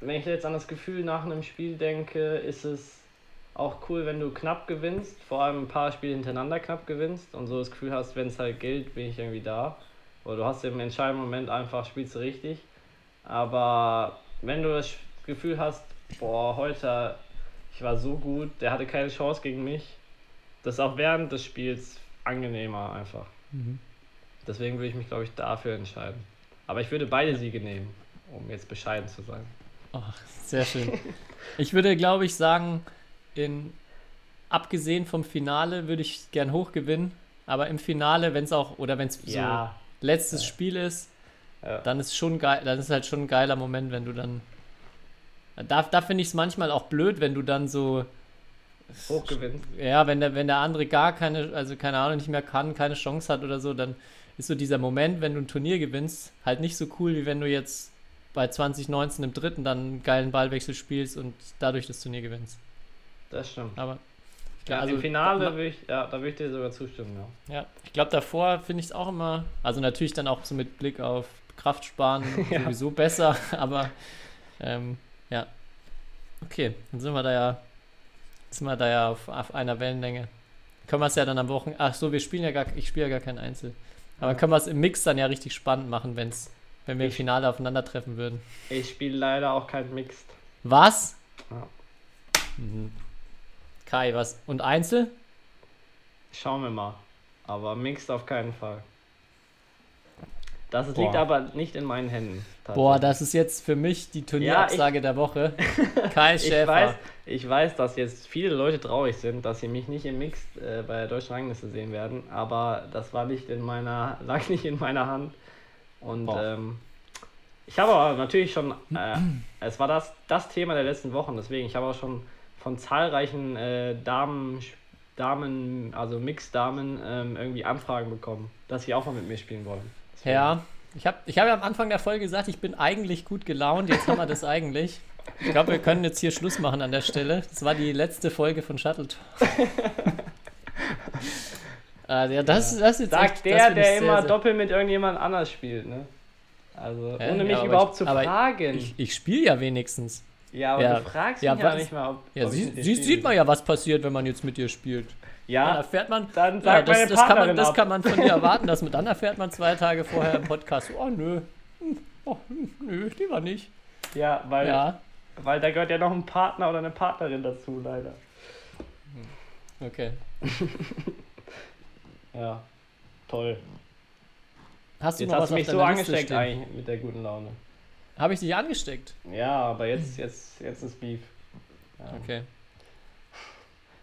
wenn ich jetzt an das Gefühl nach einem Spiel denke, ist es auch cool, wenn du knapp gewinnst, vor allem ein paar Spiele hintereinander knapp gewinnst und so das Gefühl hast, wenn es halt gilt, bin ich irgendwie da. Oder du hast im entscheidenden Moment einfach, spielst du richtig. Aber wenn du das Gefühl hast, boah, heute, ich war so gut, der hatte keine Chance gegen mich, das ist auch während des Spiels angenehmer einfach. Mhm. Deswegen würde ich mich, glaube ich, dafür entscheiden. Aber ich würde beide Siege nehmen, um jetzt bescheiden zu sein. Ach, sehr schön. Ich würde, glaube ich, sagen, in, abgesehen vom Finale würde ich gern hoch gewinnen. Aber im Finale, wenn es auch, oder wenn es so letztes Ja. Spiel ist, Ja. dann ist schon geil, dann ist halt schon ein geiler Moment, wenn du dann. Da, da finde ich es manchmal auch blöd, wenn du dann so, Hochgewinnt. ja, wenn der, wenn der andere gar keine, also keine Ahnung, nicht mehr kann, keine Chance hat oder so, dann ist so dieser Moment, wenn du ein Turnier gewinnst, halt nicht so cool, wie wenn du jetzt bei 2019 im dritten dann einen geilen Ballwechsel spielst und dadurch das Turnier gewinnst. Das stimmt. Aber Ja, also- Im Finale würde ich, ja, da würde ich dir sogar zustimmen, ja. ja, ich glaube, davor finde ich es auch immer, also natürlich dann auch so mit Blick auf Kraftsparen Ja. sowieso besser, aber ähm, ja. Okay, dann sind wir da ja, sind wir da ja auf, auf einer Wellenlänge. Können wir es ja dann am Wochenende, ach so, wir spielen ja gar, ich spiele ja gar kein Einzel. Aber dann können wir es im Mix dann ja richtig spannend machen, wenn's, wenn wir im Finale aufeinandertreffen würden. Ich spiele leider auch kein Mixed. Was? Ja. Mhm. Kai, was? Und Einzel? Schauen wir mal. Aber Mixed auf keinen Fall. Das liegt Boah. aber nicht in meinen Händen. Boah, das ist jetzt für mich die Turnierabsage der Woche. Kai ich Schäfer. weiß, ich weiß, dass jetzt viele Leute traurig sind, dass sie mich nicht im Mixed äh, bei der deutschen Rangliste sehen werden, aber das war nicht in meiner, lag nicht in meiner Hand. Und ähm, ich habe aber natürlich schon, äh, es war das, das Thema der letzten Wochen, deswegen, ich habe auch schon von zahlreichen äh, Damen, Damen, also Mixed-Damen, ähm, irgendwie Anfragen bekommen, dass sie auch mal mit mir spielen wollen. Ja, ich habe ich hab ja am Anfang der Folge gesagt, ich bin eigentlich gut gelaunt. Jetzt haben wir das eigentlich. Ich glaube, wir können jetzt hier Schluss machen an der Stelle. Das war die letzte Folge von Shuttle Talk. äh, ja, das, das ist jetzt Sagt echt, der, der sehr, immer sehr- doppelt mit irgendjemand anders spielt, ne? Also, Hä? ohne mich Ja, überhaupt ich- zu fragen. Ich, ich spiele ja wenigstens. ja, aber ja, du fragst ja, mich ja was- nicht mal, ob. Ja, ob sie, sie, sieht man ja, was passiert, wenn man jetzt mit dir spielt. Dann Ja, erfährt man, dann ja, das, das, kann man, das kann man von dir erwarten, dass man, dann erfährt man zwei Tage vorher im Podcast, oh nö, Hm, oh, hm, nö, lieber nicht. Ja, weil, Ja, weil da gehört ja noch ein Partner oder eine Partnerin dazu, leider. okay. Ja, toll. Hast du Jetzt hast du mich so angesteckt stehen? eigentlich mit der guten Laune. Habe ich dich angesteckt? Ja, aber jetzt, jetzt, jetzt ist Beef. Ja. Okay.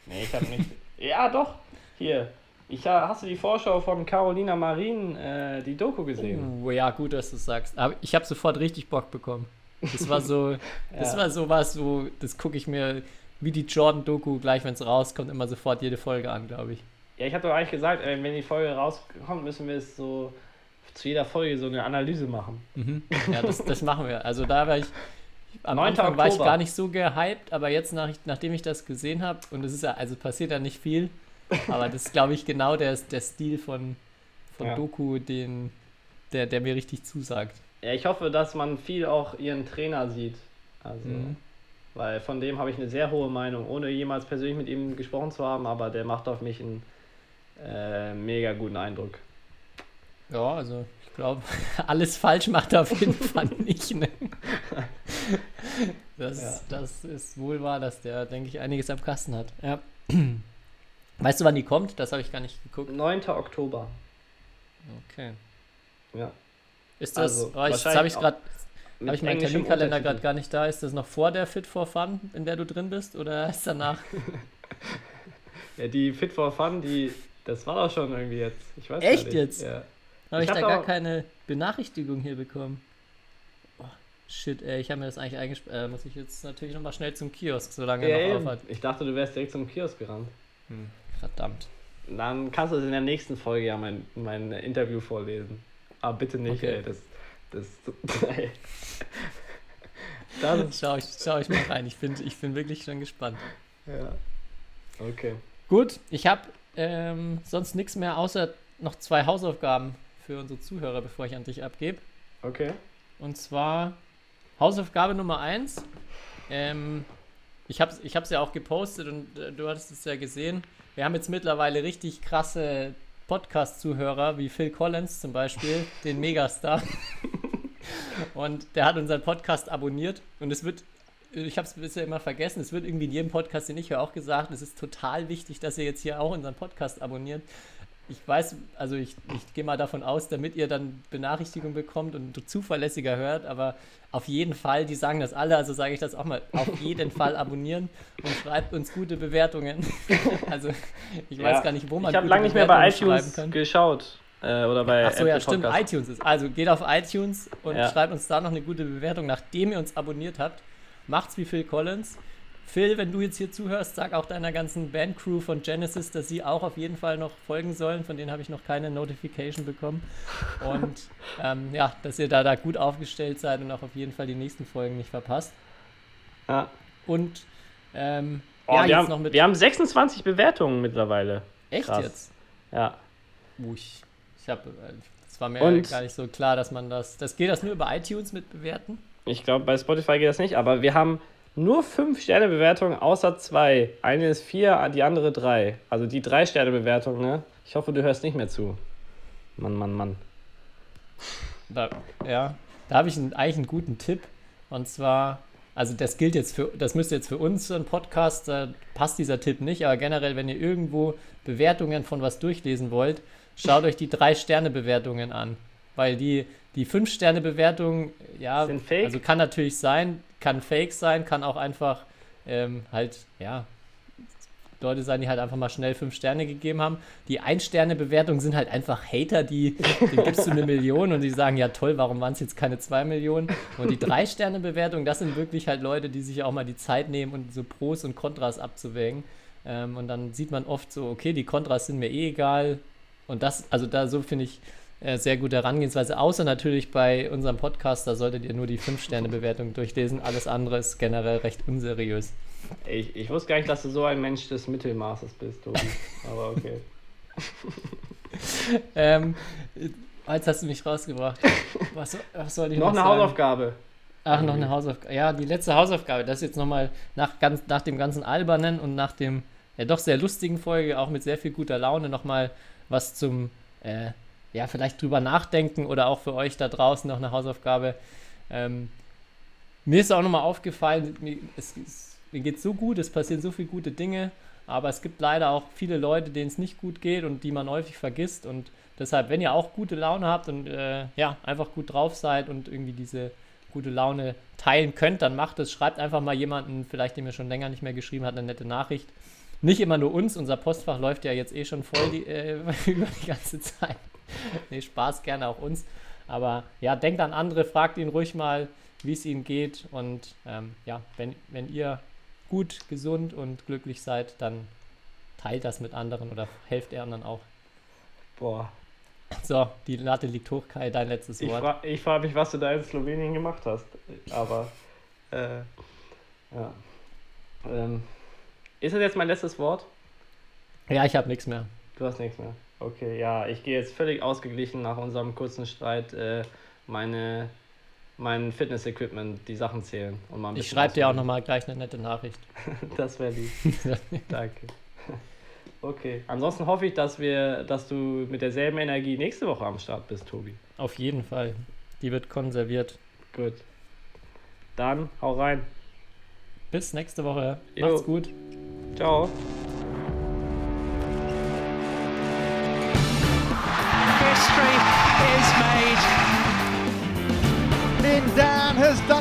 Nee, ich hab nicht. Ja, doch. Hier. Ich, ha- hast du die Vorschau von Carolina Marin, äh, die Doku gesehen? Oh, ja, gut, dass du es sagst. Aber ich habe sofort richtig Bock bekommen. Das war so, das Ja. war so was, so, das gucke ich mir wie die Jordan-Doku gleich, wenn es rauskommt, immer sofort jede Folge an, glaube ich. Ja, ich habe doch eigentlich gesagt, äh, wenn die Folge rauskommt, müssen wir es so zu jeder Folge so eine Analyse machen. Mhm. Ja, das, das machen wir. Also da war ich, am 9. Anfang war ich Oktober. gar nicht so gehypt, aber jetzt, nach, nachdem ich das gesehen habe, und es ist ja, also passiert ja nicht viel, aber das ist, glaube ich, genau der, der Stil von, von Ja. Doku, den, der, der mir richtig zusagt. Ja, ich hoffe, dass man viel auch ihren Trainer sieht. Also, Mhm. weil von dem habe ich eine sehr hohe Meinung, ohne jemals persönlich mit ihm gesprochen zu haben, aber der macht auf mich einen äh, mega guten Eindruck. Ja, also glaube, alles falsch macht er auf jeden Fall nicht. Ne? Das, Ja. das ist wohl wahr, dass der, denke ich, einiges am Kasten hat. Ja. Weißt du, wann die kommt? Das habe ich gar nicht geguckt. 9. Oktober. Okay. Ja. Ist das, Also, oh, jetzt habe ich gerade, habe ich meinen Terminkalender gerade gar nicht da. Ist das noch vor der Fit for Fun, in der du drin bist, oder ist danach? Ja, die Fit for Fun, die, das war doch schon irgendwie jetzt. Ich weiß Echt nicht. jetzt? Ja. Habe ich, Ich da gar keine Benachrichtigung hier bekommen. Oh, shit, ey, ich habe mir das eigentlich eingespielt. Äh, muss ich jetzt natürlich nochmal schnell zum Kiosk, solange Ja, er noch eben. auf hat. ich dachte, du wärst direkt zum Kiosk gerannt. Verdammt. Dann kannst du es in der nächsten Folge ja mein, mein Interview vorlesen. Aber bitte nicht, Okay. ey. Das, das, ey. das Schau ich, schau ich mal rein. Ich bin, ich bin wirklich schon gespannt. ja. Okay. Gut, ich habe ähm, sonst nichts mehr, außer noch zwei Hausaufgaben für unsere Zuhörer, bevor ich an dich abgebe. Okay. Und zwar Hausaufgabe Nummer eins. Ähm, ich habe es ich hab's ja auch gepostet und äh, du hattest es ja gesehen. Wir haben jetzt mittlerweile richtig krasse Podcast-Zuhörer, wie Phil Collins zum Beispiel, den Megastar. Und der hat unseren Podcast abonniert und es wird, ich habe es bisher immer vergessen, es wird irgendwie in jedem Podcast, den ich höre, auch gesagt, es ist total wichtig, dass ihr jetzt hier auch unseren Podcast abonniert. Ich weiß, also ich, ich gehe mal davon aus, damit ihr dann Benachrichtigungen bekommt und zuverlässiger hört, aber auf jeden Fall, die sagen das alle, also sage ich das auch mal, auf jeden Fall abonnieren und schreibt uns gute Bewertungen. also ich weiß Ja. gar nicht, wo man Ich habe lange nicht mehr bei iTunes kann. geschaut. Äh, oder bei Ach so, ja, Apple stimmt. Podcast. iTunes ist. Also geht auf iTunes und Ja. schreibt uns da noch eine gute Bewertung, nachdem ihr uns abonniert habt. Macht's wie Phil Collins. Phil, wenn du jetzt hier zuhörst, sag auch deiner ganzen Bandcrew von Genesis, dass sie auch auf jeden Fall noch folgen sollen. Von denen habe ich noch keine Notification bekommen. Und ähm, ja, dass ihr da, da gut aufgestellt seid und auch auf jeden Fall die nächsten Folgen nicht verpasst. Ja. Und ähm, Oh, ja, wir, jetzt haben, noch mit. wir haben 26 Bewertungen mittlerweile. echt krass. jetzt? Ja. Uh, ich ich habe. Es war mir Und- gar nicht so klar, dass man das. Das geht das nur über iTunes mit bewerten? Ich glaube, bei Spotify geht das nicht, aber wir haben nur 5 Sterne-Bewertungen außer zwei. Eine ist 4, die andere 3. Also die 3-Sterne-Bewertung, ne? Ich hoffe, du hörst nicht mehr zu. Mann, Mann, Mann. Da, ja, da habe ich einen, eigentlich einen guten Tipp. Und zwar, also das gilt jetzt für, das müsste jetzt für uns ein Podcast, da passt dieser Tipp nicht, aber generell, wenn ihr irgendwo Bewertungen von was durchlesen wollt, schaut euch die Drei-Sterne-Bewertungen an. Weil die, die Fünf-Sterne-Bewertung, ja, Sind fake? also kann natürlich sein, kann fake sein, kann auch einfach ähm, halt, ja, Leute sein, die halt einfach mal schnell fünf Sterne gegeben haben. Die Ein-Sterne-Bewertungen sind halt einfach Hater, die, denen gibst du eine Million und die sagen, ja toll, warum waren es jetzt keine zwei Millionen? Und die Drei-Sterne-Bewertungen, das sind wirklich halt Leute, die sich auch mal die Zeit nehmen und so Pros und Kontras abzuwägen. Ähm, und dann sieht man oft so, okay, die Kontras sind mir eh egal. Und das, also da so finde ich äh, sehr gute Herangehensweise. Außer natürlich bei unserem Podcast, da solltet ihr nur die Fünf-Sterne-Bewertung durchlesen. Alles andere ist generell recht unseriös. Ich, ich wusste gar nicht, dass du so ein Mensch des Mittelmaßes bist, Tobi. Aber okay. Ähm, jetzt hast du mich rausgebracht. Was, was soll ich noch, Noch eine sagen? Hausaufgabe. Ach, noch eine Hausaufgabe. Ja, die letzte Hausaufgabe. Das ist jetzt nochmal nach, ganz, nach dem ganzen Albernen und nach dem ja doch sehr lustigen Folge, auch mit sehr viel guter Laune, nochmal was zum, äh, ja, vielleicht drüber nachdenken oder auch für euch da draußen noch eine Hausaufgabe. Ähm, mir ist auch nochmal aufgefallen, mir, es, es, mir geht so gut, es passieren so viele gute Dinge, aber es gibt leider auch viele Leute, denen es nicht gut geht und die man häufig vergisst. Und deshalb, wenn ihr auch gute Laune habt und äh, ja, einfach gut drauf seid und irgendwie diese gute Laune teilen könnt, dann macht es. Schreibt einfach mal jemanden, vielleicht dem ihr schon länger nicht mehr geschrieben hat, eine nette Nachricht. Nicht immer nur uns, unser Postfach läuft ja jetzt eh schon voll die, äh, über die ganze Zeit. nee, Spaß gerne auch uns. Aber ja, denkt an andere, fragt ihn ruhig mal, wie es ihnen geht. Und ähm, ja, wenn, wenn ihr gut, gesund und glücklich seid, dann teilt das mit anderen oder helft anderen auch. Boah. So, die Latte liegt hoch, Kai, dein letztes Ich, Wort. fra ich frage mich, was du da in Slowenien gemacht hast. Aber, äh, ja. Ähm, ist das jetzt mein letztes Wort? Ja, ich habe nichts mehr. Du hast nichts mehr. Okay, ja, ich gehe jetzt völlig ausgeglichen nach unserem kurzen Streit äh, meine, mein Fitness-Equipment, die Sachen zählen. Und mal Ich schreibe dir auch nochmal gleich eine nette Nachricht. Das wäre lieb. Danke. Okay. Ansonsten hoffe ich, dass wir, dass du mit derselben Energie nächste Woche am Start bist, Tobi. Auf jeden Fall. Die wird konserviert. Gut. Dann hau rein. Bis nächste Woche. Jo. Macht's gut. Ciao.